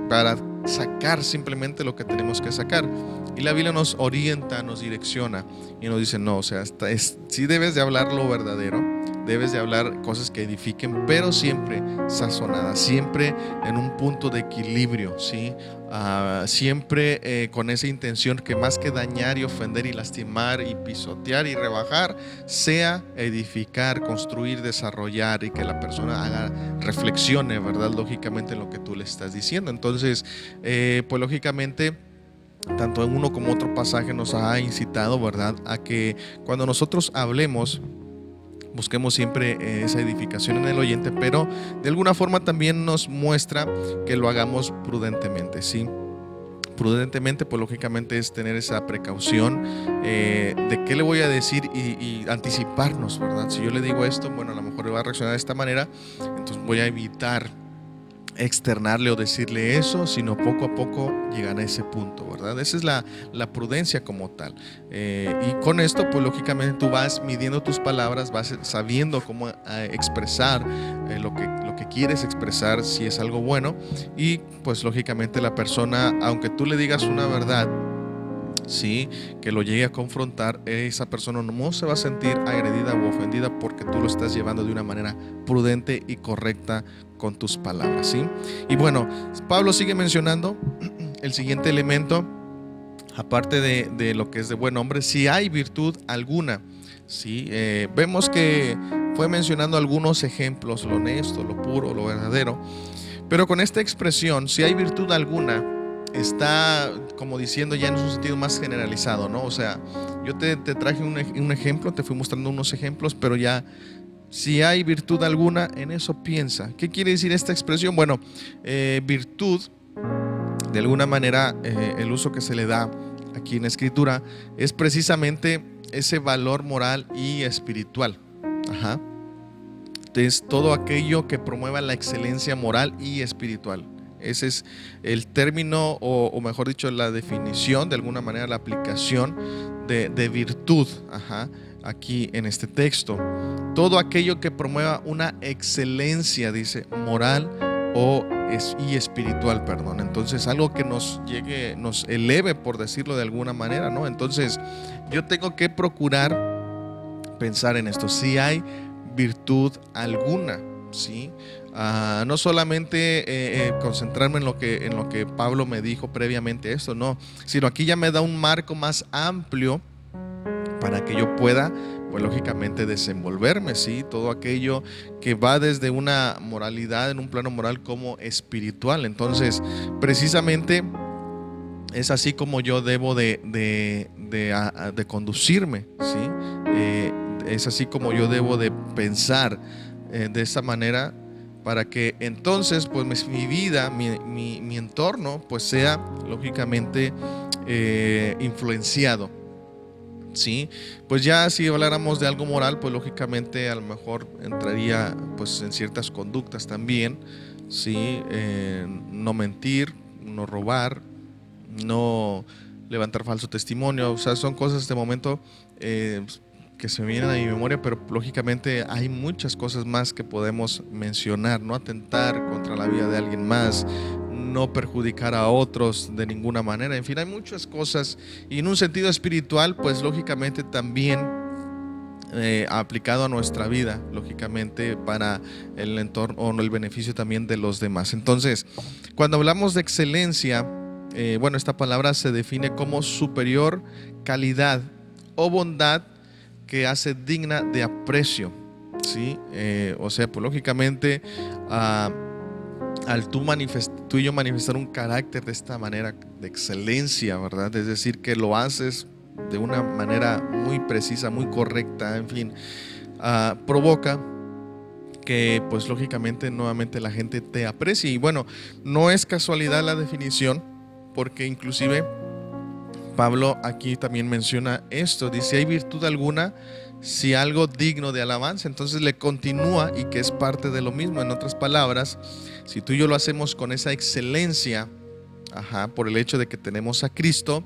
para sacar simplemente lo que tenemos que sacar. Y la Biblia nos orienta, nos direcciona y nos dice, no, o sea, es, sí debes de hablar lo verdadero, debes de hablar cosas que edifiquen, pero siempre sazonadas, siempre en un punto de equilibrio, ¿sí? Ah, siempre eh, con esa intención que más que dañar y ofender y lastimar y pisotear y rebajar, sea edificar, construir, desarrollar y que la persona haga, reflexione, ¿verdad? Lógicamente en lo que tú le estás diciendo. Entonces, eh, pues lógicamente tanto en uno como otro pasaje nos ha incitado, ¿verdad?, a que cuando nosotros hablemos, busquemos siempre eh, esa edificación en el oyente, pero de alguna forma también nos muestra que lo hagamos prudentemente, ¿sí? prudentemente, pues lógicamente es tener esa precaución eh, de qué le voy a decir y, anticiparnos, ¿verdad? Si yo le digo esto, bueno, a lo mejor va a reaccionar de esta manera, entonces voy a evitar externarle o decirle eso, sino poco a poco llegan a ese punto, ¿verdad? Esa es la, prudencia como tal. Eh, y con esto, pues lógicamente tú vas midiendo tus palabras, vas sabiendo cómo eh, expresar eh, lo, que, lo que quieres expresar, si es algo bueno, y pues lógicamente la persona, aunque tú le digas una verdad, ¿sí? que lo llegue a confrontar, esa persona no se va a sentir agredida o ofendida porque tú lo estás llevando de una manera prudente y correcta con tus palabras. ¿sí? Y bueno, Pablo sigue mencionando el siguiente elemento, aparte de, lo que es de buen hombre, si hay virtud alguna. ¿sí? Eh, vemos que fue mencionando algunos ejemplos, lo honesto, lo puro, lo verdadero. Pero con esta expresión, si hay virtud alguna, está como diciendo ya en un sentido más generalizado, ¿no? O sea, yo te, traje un, un, ejemplo, te fui mostrando unos ejemplos, pero ya si hay virtud alguna, en eso piensa. ¿Qué quiere decir esta expresión? Bueno, eh, virtud, de alguna manera, eh, el uso que se le da aquí en escritura es precisamente ese valor moral y espiritual. Ajá. Es todo aquello que promueva la excelencia moral y espiritual. Ese es el término, o, mejor dicho, la definición, de alguna manera, la aplicación de, virtud aquí en este texto. Todo aquello que promueva una excelencia, dice, moral o y espiritual, perdón. Entonces, algo que nos llegue, nos eleve, por decirlo de alguna manera, ¿no? Entonces, yo tengo que procurar pensar en esto. Si hay virtud alguna, ¿sí? no solamente eh, eh, concentrarme en lo, que, en lo que Pablo me dijo previamente esto, no, sino aquí ya me da un marco más amplio para que yo pueda, pues lógicamente desenvolverme, ¿sí? Todo aquello que va desde una moralidad, en un plano moral como espiritual. Entonces, precisamente es así como yo debo de, de, conducirme, ¿sí? Eh, es así como yo debo de pensar de esa manera para que entonces pues mi vida, mi, entorno pues sea lógicamente eh, influenciado. ¿Sí? Pues ya si habláramos de algo moral, pues lógicamente a lo mejor entraría pues en ciertas conductas también, ¿sí? Eh, no mentir, no robar, no levantar falso testimonio, o sea, son cosas de momento eh, que se me vienen a mi memoria, pero lógicamente hay muchas cosas más que podemos mencionar, no atentar contra la vida de alguien más, no perjudicar a otros de ninguna manera, en fin, hay muchas cosas y en un sentido espiritual, pues lógicamente también eh, aplicado a nuestra vida, lógicamente para el entorno o el beneficio también de los demás. Entonces, cuando hablamos de excelencia, eh, bueno, esta palabra se define como superior calidad o bondad que hace digna de aprecio. ¿sí? Eh, o sea, pues lógicamente, ah, al tú, tú y yo manifestar un carácter de esta manera de excelencia, ¿verdad? Es decir, que lo haces de una manera muy precisa, muy correcta, en fin, ah, provoca que pues lógicamente nuevamente la gente te aprecie. Y bueno, no es casualidad la definición, porque inclusive Pablo aquí también menciona esto, dice, hay virtud alguna si algo digno de alabanza, entonces le continúa y que es parte de lo mismo. En otras palabras, si tú y yo lo hacemos con esa excelencia, ajá, por el hecho de que tenemos a Cristo,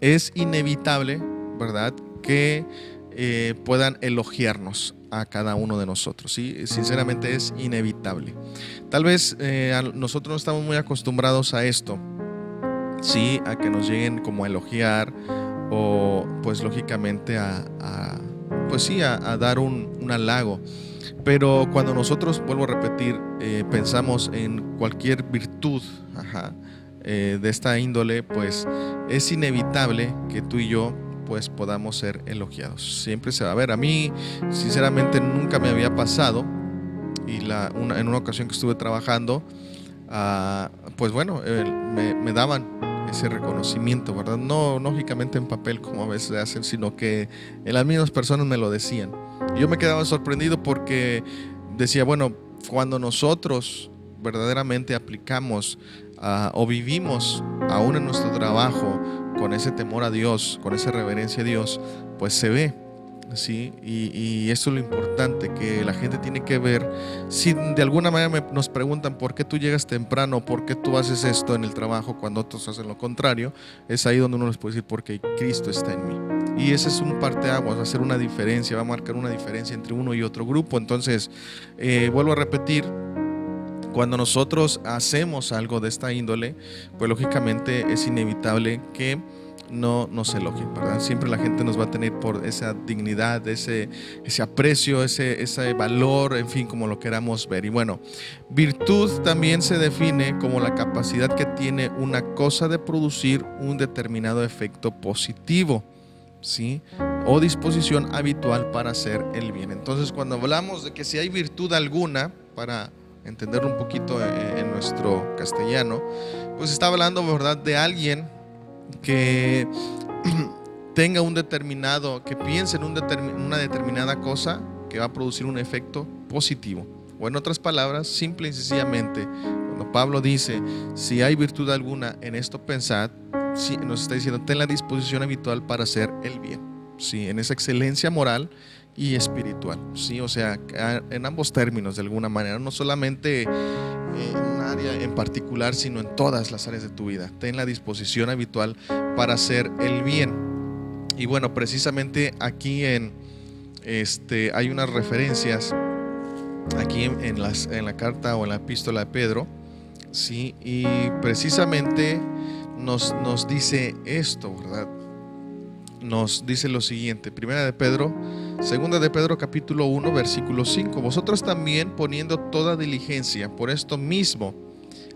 es inevitable, ¿verdad? Que eh, puedan elogiarnos a cada uno de nosotros. ¿sí? Sinceramente es inevitable. Tal vez eh, nosotros no estamos muy acostumbrados a esto sí, a que nos lleguen como a elogiar o pues lógicamente a, pues sí, a, dar un, halago. Pero cuando nosotros, vuelvo a repetir, eh, pensamos en cualquier virtud eh, de esta índole, pues es inevitable que tú y yo pues podamos ser elogiados. Siempre se va a ver. A mí, sinceramente, nunca me había pasado y la, en una ocasión que estuve trabajando, ah, pues bueno, me, me daban ese reconocimiento, ¿verdad? No lógicamente en papel como a veces hacen, sino que las mismas personas me lo decían. Yo me quedaba sorprendido porque decía, bueno, cuando nosotros verdaderamente aplicamos ah, o vivimos aún en nuestro trabajo con ese temor a Dios, con esa reverencia a Dios, pues se ve. ¿Sí? Y, eso es lo importante, que la gente tiene que ver. Si de alguna manera nos preguntan por qué tú llegas temprano, por qué tú haces esto en el trabajo cuando otros hacen lo contrario, es ahí donde uno les puede decir, porque Cristo está en mí. Y ese es un parteaguas, va a hacer una diferencia, va a marcar una diferencia entre uno y otro grupo. Entonces, eh, vuelvo a repetir, cuando nosotros hacemos algo de esta índole, pues lógicamente es inevitable que no nos elogien, ¿verdad? Siempre la gente nos va a tener por esa dignidad, ese, ese aprecio, ese, ese valor, en fin, como lo queramos ver. Y bueno, virtud también se define como la capacidad que tiene una cosa de producir un determinado efecto positivo. ¿Sí? o disposición habitual para hacer el bien. Entonces, cuando hablamos de que si hay virtud alguna, para entenderlo un poquito en, en nuestro castellano, pues está hablando, ¿verdad?, de alguien que <clears throat> tenga un determinado, que piense en una determinada cosa que va a producir un efecto positivo. O en otras palabras, simple y sencillamente, cuando Pablo dice, si hay virtud alguna en esto, pensad, nos está diciendo, ten la disposición habitual para hacer el bien. Sí, en esa excelencia moral y espiritual. Sí, o sea, en ambos términos, de alguna manera, no solamente en un área en particular, sino en todas las áreas de tu vida. Ten la disposición habitual para hacer el bien. Y bueno, precisamente aquí en este hay unas referencias aquí en, las, en la carta o en la epístola de Pedro, sí, y precisamente nos, nos dice esto, ¿verdad? nos dice lo siguiente, primera de Pedro, segunda de Pedro capítulo 1 versículo 5, vosotros también poniendo toda diligencia por esto mismo,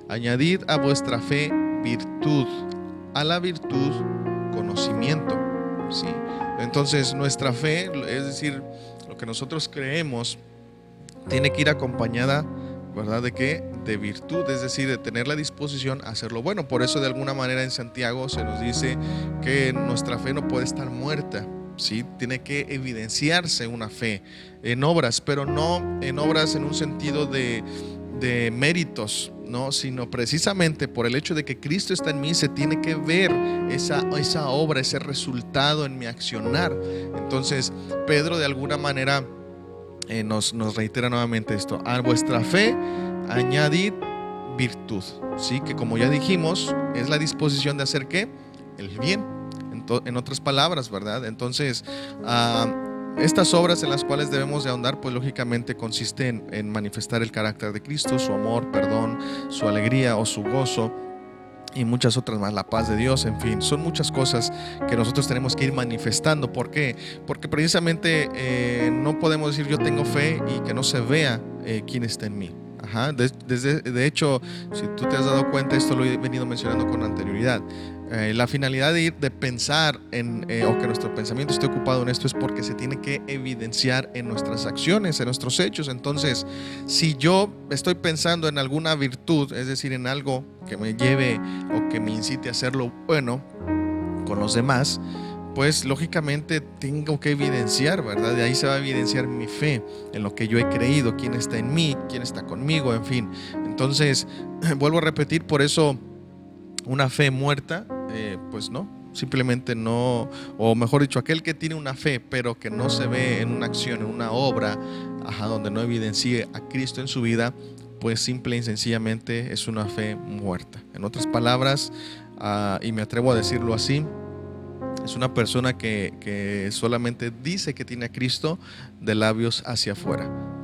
añadid a vuestra fe virtud, a la virtud conocimiento, ¿sí? Entonces nuestra fe, es decir, lo que nosotros creemos, tiene que ir acompañada ¿verdad? ¿De qué? De virtud, es decir, de tener la disposición a hacerlo bueno. Por eso de alguna manera en Santiago se nos dice que nuestra fe no puede estar muerta, ¿sí? Tiene que evidenciarse una fe en obras, pero no en obras en un sentido de, méritos, no, sino precisamente por el hecho de que Cristo está en mí, se tiene que ver esa, esa obra, ese resultado en mi accionar. Entonces, Pedro de alguna manera eh, nos, reitera nuevamente esto. A vuestra fe añadid virtud. ¿sí? Que como ya dijimos, es la disposición de hacer qué? El bien. En, otras palabras, ¿verdad? Entonces, ah, estas obras en las cuales debemos de ahondar, pues lógicamente consisten en manifestar el carácter de Cristo, su amor, perdón, su alegría o su gozo y muchas otras más, la paz de Dios, en fin, son muchas cosas que nosotros tenemos que ir manifestando. ¿Por qué? Porque precisamente eh, no podemos decir yo tengo fe y que no se vea eh, quién está en mí. Ajá. desde, de hecho, si tú te has dado cuenta, esto lo he venido mencionando con anterioridad. Eh, la finalidad de ir, de pensar en, eh, o que nuestro pensamiento esté ocupado en esto es porque se tiene que evidenciar en nuestras acciones, en nuestros hechos. Entonces, si yo estoy pensando en alguna virtud, es decir, en algo que me lleve o que me incite a hacerlo bueno con los demás, pues lógicamente tengo que evidenciar, ¿verdad? De ahí se va a evidenciar mi fe en lo que yo he creído, quién está en mí, quién está conmigo, en fin. Entonces, <clears throat> vuelvo a repetir, por eso una fe muerta eh, pues no, simplemente no, o mejor dicho, aquel que tiene una fe, pero que no se ve en una acción, en una obra, ajá, donde no evidencie a Cristo en su vida, pues simple y sencillamente es una fe muerta. En otras palabras, ah, y me atrevo a decirlo así, es una persona que, que, solamente dice que tiene a Cristo de labios hacia afuera.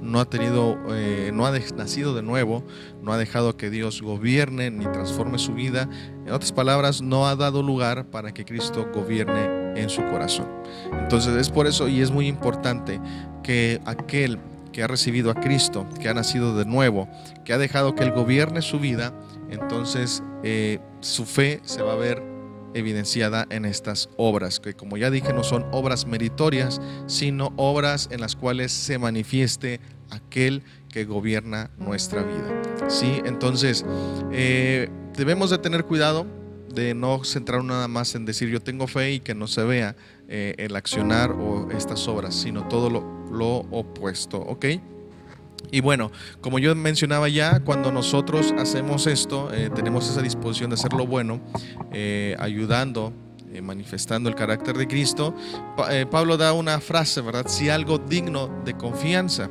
No ha tenido, eh, no ha nacido de nuevo, no ha dejado que Dios gobierne ni transforme su vida. En otras palabras, no ha dado lugar para que Cristo gobierne en su corazón. Entonces es por eso y es muy importante que aquel que ha recibido a Cristo, que ha nacido de nuevo, que ha dejado que Él gobierne su vida, entonces eh, su fe se va a ver evidenciada en estas obras, que como ya dije no son obras meritorias, sino obras en las cuales se manifieste aquel que gobierna nuestra vida. ¿Sí? Entonces, eh, debemos de tener cuidado de no centrar nada más en decir yo tengo fe y que no se vea eh, el accionar o estas obras, sino todo lo, lo opuesto. Y bueno, como yo mencionaba ya, cuando nosotros hacemos esto, eh, tenemos esa disposición de hacer lo bueno, eh, ayudando, eh, manifestando el carácter de Cristo, Pablo da una frase, ¿verdad? Si algo digno de confianza.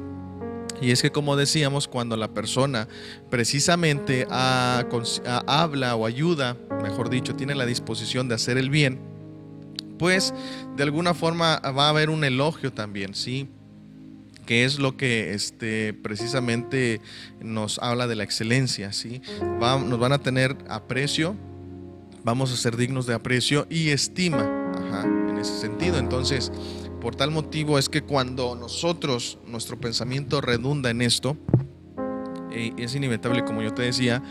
Y es que como decíamos, cuando la persona precisamente habla o ayuda, mejor dicho, tiene la disposición de hacer el bien, pues de alguna forma va a haber un elogio también, ¿sí? Que es lo que este, precisamente nos habla de la excelencia, ¿sí? nos van a tener aprecio, vamos a ser dignos de aprecio y estima, en ese sentido. Entonces, por tal motivo es que cuando nosotros, nuestro pensamiento redunda en esto, eh, es inevitable, como yo te decía,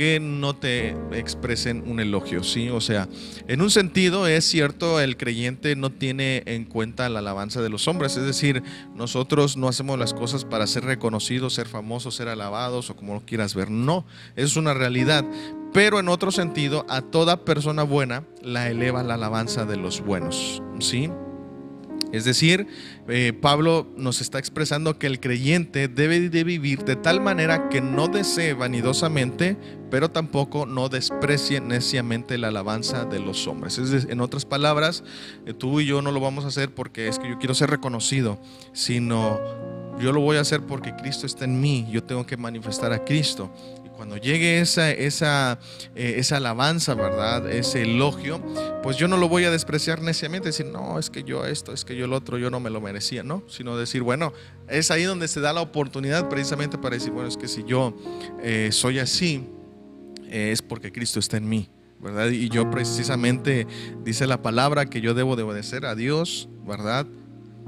que no te expresen un elogio, ¿sí? O sea, en un sentido es cierto, el creyente no tiene en cuenta la alabanza de los hombres, es decir, nosotros no hacemos las cosas para ser reconocidos, ser famosos, ser alabados o como lo quieras ver, no, es una realidad. Pero en otro sentido, a toda persona buena la eleva la alabanza de los buenos, ¿sí? Es decir, eh, Pablo nos está expresando que el creyente debe de vivir de tal manera que no desee vanidosamente, pero tampoco no desprecie neciamente la alabanza de los hombres. Es en otras palabras, eh, tú y yo no lo vamos a hacer porque es que yo quiero ser reconocido, sino yo lo voy a hacer porque Cristo está en mí, yo tengo que manifestar a Cristo cuando llegue esa, esa, eh, esa alabanza, ¿verdad? Ese elogio, pues yo no lo voy a despreciar neciamente, decir, no, es que yo esto, es que yo el otro, yo no me lo merecía, ¿no? Sino decir, bueno, es ahí donde se da la oportunidad precisamente para decir, bueno, es que si yo eh, soy así, eh, es porque Cristo está en mí. ¿verdad? Y yo precisamente dice la palabra que yo debo de obedecer a Dios, ¿verdad?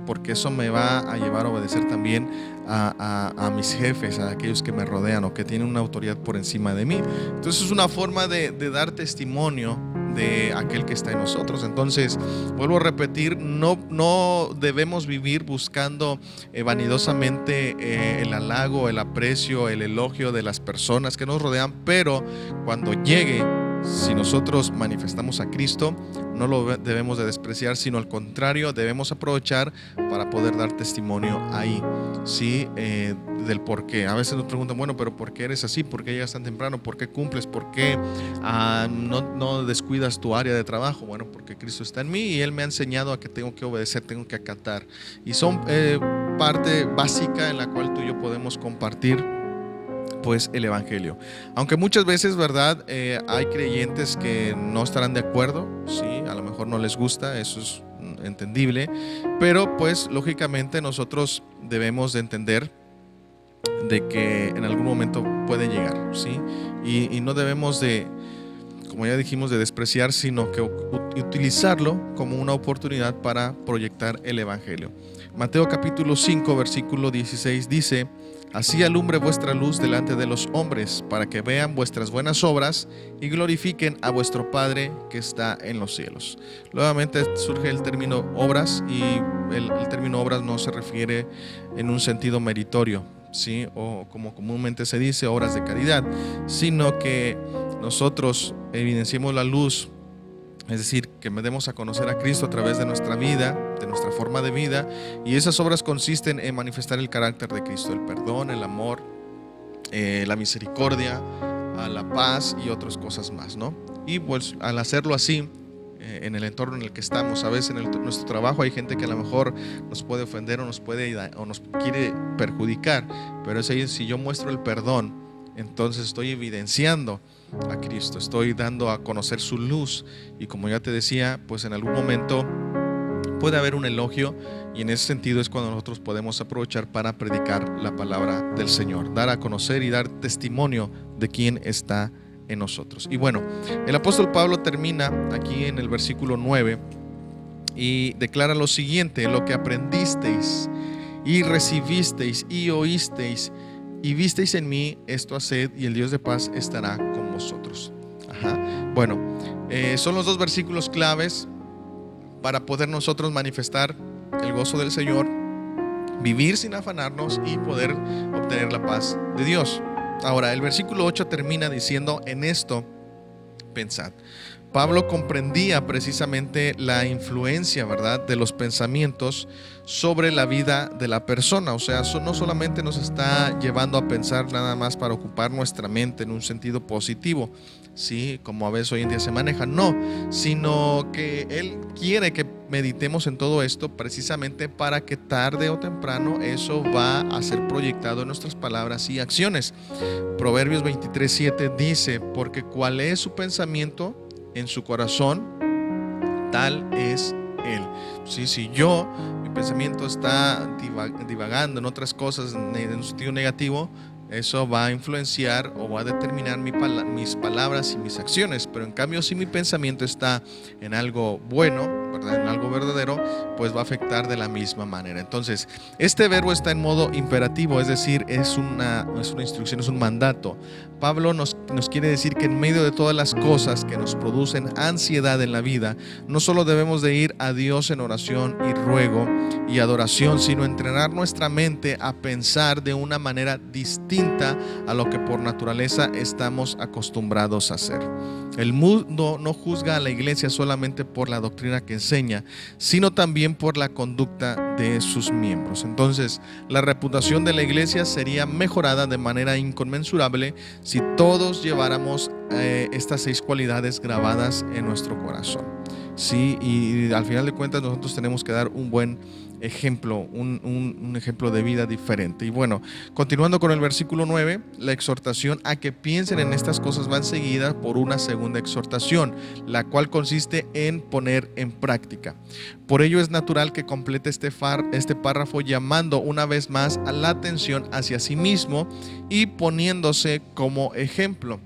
Porque eso me va a llevar a obedecer también a, mis jefes, a aquellos que me rodean o que tienen una autoridad por encima de mí. Entonces es una forma de, dar testimonio de aquel que está en nosotros. Entonces, vuelvo a repetir, no, no debemos vivir buscando eh, vanidosamente eh, el halago, el aprecio, el elogio de las personas que nos rodean, pero cuando llegue si nosotros manifestamos a Cristo, no lo debemos de despreciar, sino al contrario, debemos aprovechar para poder dar testimonio ahí, ¿sí? Eh, del por qué. A veces nos preguntan, bueno, pero ¿por qué eres así? ¿Por qué llegas tan temprano? ¿Por qué cumples? ¿Por qué ah, no, descuidas tu área de trabajo? Bueno, porque Cristo está en mí y Él me ha enseñado a que tengo que obedecer, tengo que acatar. Y son eh, parte básica en la cual tú y yo podemos compartir pues el Evangelio. Aunque muchas veces, ¿verdad? Eh, hay creyentes que no estarán de acuerdo, sí, a lo mejor no les gusta, eso es entendible, pero pues lógicamente nosotros debemos de entender de que en algún momento puede llegar, ¿sí? Y, y no debemos de, como ya dijimos, de despreciar, sino que utilizarlo como una oportunidad para proyectar el Evangelio. Mateo capítulo 5, versículo 16 dice, Así alumbre vuestra luz delante de los hombres, para que vean vuestras buenas obras y glorifiquen a vuestro Padre que está en los cielos. Nuevamente surge el término obras y el, término obras no se refiere en un sentido meritorio, ¿sí? o como comúnmente se dice, obras de caridad, sino que nosotros evidenciemos la luz es decir, que me demos a conocer a Cristo a través de nuestra vida, de nuestra forma de vida. Y esas obras consisten en manifestar el carácter de Cristo, el perdón, el amor, eh, la misericordia, la paz y otras cosas más, ¿no? Y pues al hacerlo así, eh, en el entorno en el que estamos, a veces en nuestro trabajo hay gente que a lo mejor nos puede ofender o nos puede o nos quiere perjudicar, pero es ahí si yo muestro el perdón, entonces estoy evidenciando a Cristo, estoy dando a conocer su luz. Y como ya te decía, pues en algún momento puede haber un elogio. Y en ese sentido es cuando nosotros podemos aprovechar para predicar la palabra del Señor, dar a conocer y dar testimonio de quién está en nosotros. Y bueno, el apóstol Pablo termina aquí en el versículo 9 y declara lo siguiente, lo que aprendisteis y recibisteis y oísteis y visteis en mí, esto haced y el Dios de paz estará con vosotros. Bueno, eh, son los dos versículos claves para poder nosotros manifestar el gozo del Señor, vivir sin afanarnos y poder obtener la paz de Dios. Ahora, el versículo 8 termina diciendo, en esto pensad. Pablo comprendía precisamente la influencia, ¿verdad?, de los pensamientos sobre la vida de la persona. O sea, no solamente nos está llevando a pensar nada más para ocupar nuestra mente en un sentido positivo, ¿sí? Como a veces hoy en día se maneja, no, sino que Él quiere que meditemos en todo esto precisamente para que tarde o temprano eso va a ser proyectado en nuestras palabras y acciones. Proverbios 23:7 dice, porque cuál es su pensamiento en su corazón, tal es Él. Sí, si yo, mi pensamiento está divagando en otras cosas en un sentido negativo, eso va a influenciar o va a determinar mis palabras y mis acciones. Pero en cambio, si mi pensamiento está en algo bueno, en algo verdadero, pues va a afectar de la misma manera. Entonces, este verbo está en modo imperativo, es decir, es una, es una instrucción, es un mandato. Pablo nos, nos quiere decir que en medio de todas las cosas que nos producen ansiedad en la vida, no solo debemos de ir a Dios en oración y ruego y adoración, sino entrenar nuestra mente a pensar de una manera distinta a lo que por naturaleza estamos acostumbrados a hacer. El mundo no juzga a la iglesia solamente por la doctrina que enseña, sino también por la conducta de sus miembros. Entonces, la reputación de la iglesia sería mejorada de manera inconmensurable si todos lleváramos eh, estas seis cualidades grabadas en nuestro corazón. Sí, y al final de cuentas nosotros tenemos que dar un buen ejemplo, un, ejemplo de vida diferente. Y bueno, continuando con el versículo 9, la exhortación a que piensen en estas cosas va enseguida por una segunda exhortación, la cual consiste en poner en práctica. Por ello es natural que complete este, far, este párrafo llamando una vez más a la atención hacia sí mismo y poniéndose como ejemplo.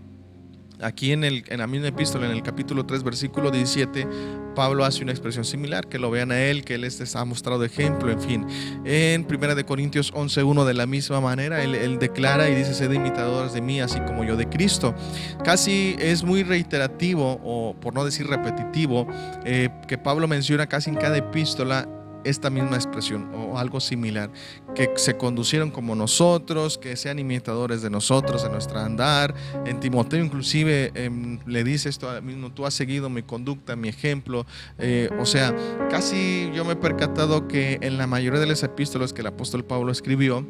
Aquí en, el, la misma epístola, en el capítulo 3, versículo 17, Pablo hace una expresión similar, que lo vean a él, que él les ha mostrado ejemplo, en fin. En 1 de Corintios 11.1 de la misma manera, él, declara y dice, sed imitadores de mí, así como yo de Cristo. Casi es muy reiterativo, o por no decir repetitivo, eh, que Pablo menciona casi en cada epístola esta misma expresión o algo similar, que se conducieron como nosotros, que sean imitadores de nosotros en nuestro andar. En Timoteo inclusive em, le dice esto mismo, tú has seguido mi conducta, mi ejemplo. Eh, o sea, casi yo me he percatado que en la mayoría de las epístolas que el apóstol Pablo escribió,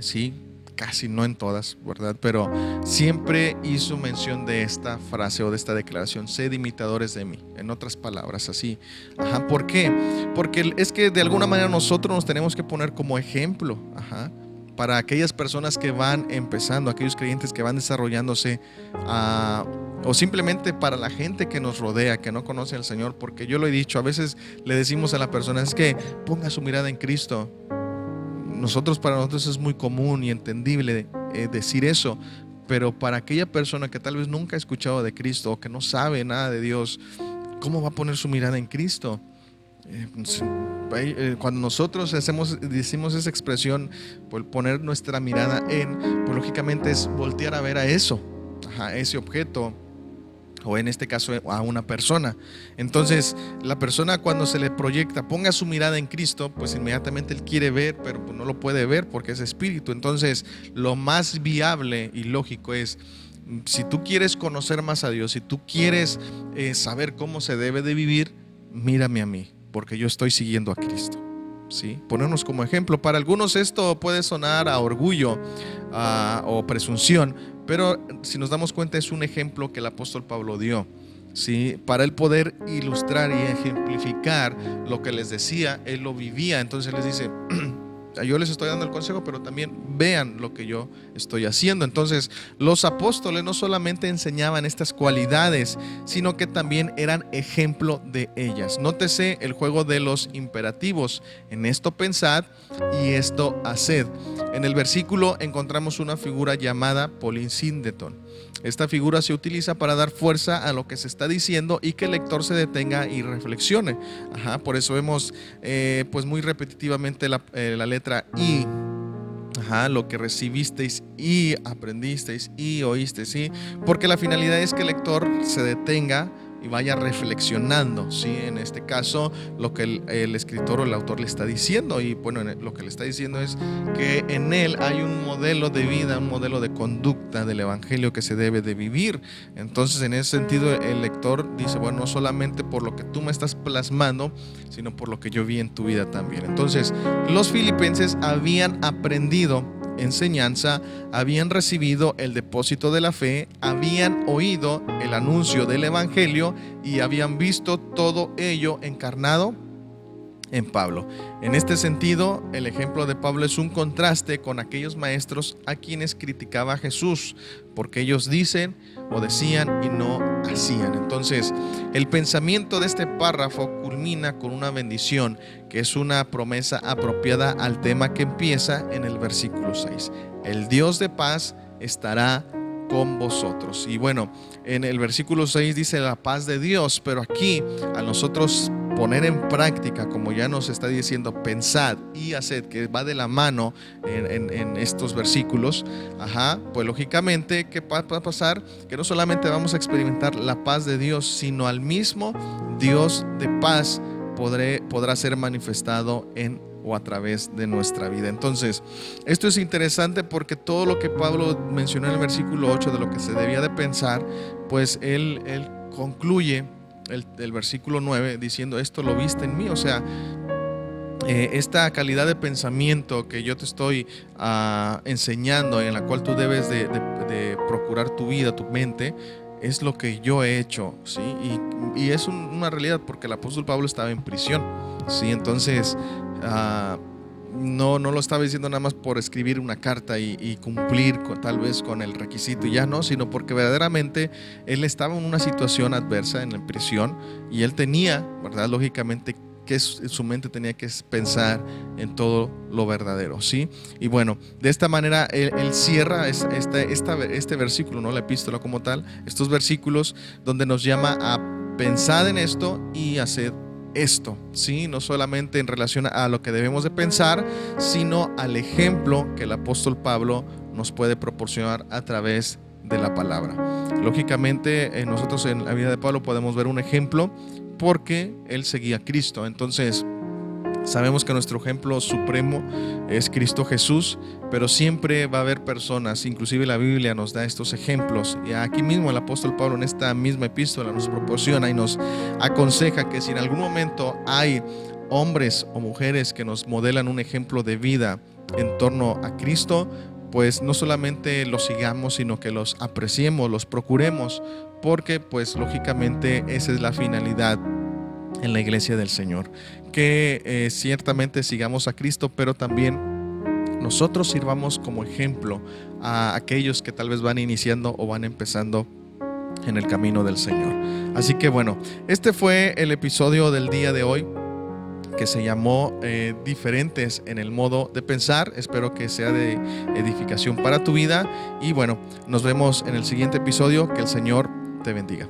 sí, casi no en todas, ¿verdad? Pero siempre hizo mención de esta frase o de esta declaración, sed imitadores de mí, en otras palabras, así. ¿por qué? Porque es que de alguna manera nosotros nos tenemos que poner como ejemplo, para aquellas personas que van empezando, aquellos creyentes que van desarrollándose, ah, o simplemente para la gente que nos rodea, que no conoce al Señor, porque yo lo he dicho, a veces le decimos a la persona, es que ponga su mirada en Cristo, nosotros para nosotros es muy común y entendible eh, decir eso, pero para aquella persona que tal vez nunca ha escuchado de Cristo o que no sabe nada de Dios, ¿cómo va a poner su mirada en Cristo? Eh, pues, eh, cuando nosotros hacemos, decimos esa expresión, por poner nuestra mirada en, pues lógicamente es voltear a ver a eso, a ese objeto o en este caso a una persona. Entonces, la persona cuando se le proyecta, ponga su mirada en Cristo, pues inmediatamente él quiere ver, pero pues no lo puede ver porque es espíritu. Entonces, lo más viable y lógico es, si tú quieres conocer más a Dios, si tú quieres eh, saber cómo se debe de vivir, mírame a mí, porque yo estoy siguiendo a Cristo. ¿Sí? Ponernos como ejemplo. Para algunos esto puede sonar a orgullo o presunción, pero si nos damos cuenta es un ejemplo que el apóstol Pablo dio. ¿sí? Para él poder ilustrar y ejemplificar lo que les decía, él lo vivía. Entonces les dice, <clears throat> yo les estoy dando el consejo, pero también vean lo que yo estoy haciendo. Entonces, los apóstoles no solamente enseñaban estas cualidades, sino que también eran ejemplo de ellas. Nótese el juego de los imperativos. En esto pensad y esto haced. En el versículo encontramos una figura llamada polinsíndeton esta figura se utiliza para dar fuerza a lo que se está diciendo y que el lector se detenga y reflexione. por eso vemos eh, pues muy repetitivamente la, eh, letra I. lo que recibisteis y aprendisteis y oísteis, ¿sí? Porque la finalidad es que el lector se detenga y vaya reflexionando, ¿sí? En este caso, lo que el, escritor o el autor le está diciendo. Y bueno, lo que le está diciendo es que en él hay un modelo de vida, un modelo de conducta del Evangelio que se debe de vivir. Entonces, en ese sentido, el lector dice, bueno, no solamente por lo que tú me estás plasmando, sino por lo que yo vi en tu vida también. Entonces, los filipenses habían aprendido enseñanza, habían recibido el depósito de la fe, habían oído el anuncio del Evangelio y habían visto todo ello encarnado en Pablo. En este sentido, el ejemplo de Pablo es un contraste con aquellos maestros a quienes criticaba Jesús, porque ellos dicen o decían y no hacían. Entonces, el pensamiento de este párrafo culmina con una bendición, que es una promesa apropiada al tema que empieza en el versículo 6. El Dios de paz estará con vosotros. Y bueno, en el versículo 6 dice la paz de Dios, pero aquí a nosotros poner en práctica, como ya nos está diciendo, pensad y haced, que va de la mano en, estos versículos, ajá, pues lógicamente, ¿qué va a pasar? Que no solamente vamos a experimentar la paz de Dios, sino al mismo Dios de paz podrá ser manifestado en o a través de nuestra vida. Entonces, esto es interesante porque todo lo que Pablo mencionó en el versículo 8 de lo que se debía de pensar, pues él concluye el, versículo 9 diciendo, esto lo viste en mí, o sea, eh, esta calidad de pensamiento que yo te estoy ah, enseñando, en la cual tú debes de, procurar tu vida, tu mente, es lo que yo he hecho, ¿sí? Y, es una realidad porque el apóstol Pablo estaba en prisión, ¿sí? Entonces, uh, no, no lo estaba diciendo nada más por escribir una carta y, cumplir tal vez con el requisito y ya no, sino porque verdaderamente él estaba en una situación adversa en la prisión y él tenía, ¿verdad? Lógicamente que su mente tenía que pensar en todo lo verdadero, ¿sí? Y bueno, de esta manera él, cierra este, este versículo, ¿no? La epístola como tal, estos versículos donde nos llama a pensar en esto y hacer esto, ¿sí? no solamente en relación a lo que debemos de pensar, sino al ejemplo que el apóstol Pablo nos puede proporcionar a través de la palabra. Lógicamente, eh, nosotros en la vida de Pablo podemos ver un ejemplo porque él seguía a Cristo. Entonces, Sabemos que nuestro ejemplo supremo es Cristo Jesús, pero siempre va a haber personas, inclusive la Biblia nos da estos ejemplos. Y aquí mismo el apóstol Pablo en esta misma epístola nos proporciona y nos aconseja que si en algún momento hay hombres o mujeres que nos modelan un ejemplo de vida en torno a Cristo, pues no solamente los sigamos, sino que los apreciemos, los procuremos, porque pues lógicamente esa es la finalidad en la iglesia del Señor. Que eh, ciertamente sigamos a Cristo, pero también nosotros sirvamos como ejemplo a aquellos que tal vez van iniciando o van empezando en el camino del Señor. Así que bueno, este fue el episodio del día de hoy que se llamó eh, Diferentes en el modo de pensar. Espero que sea de edificación para tu vida. Y bueno, nos vemos en el siguiente episodio. Que el Señor te bendiga.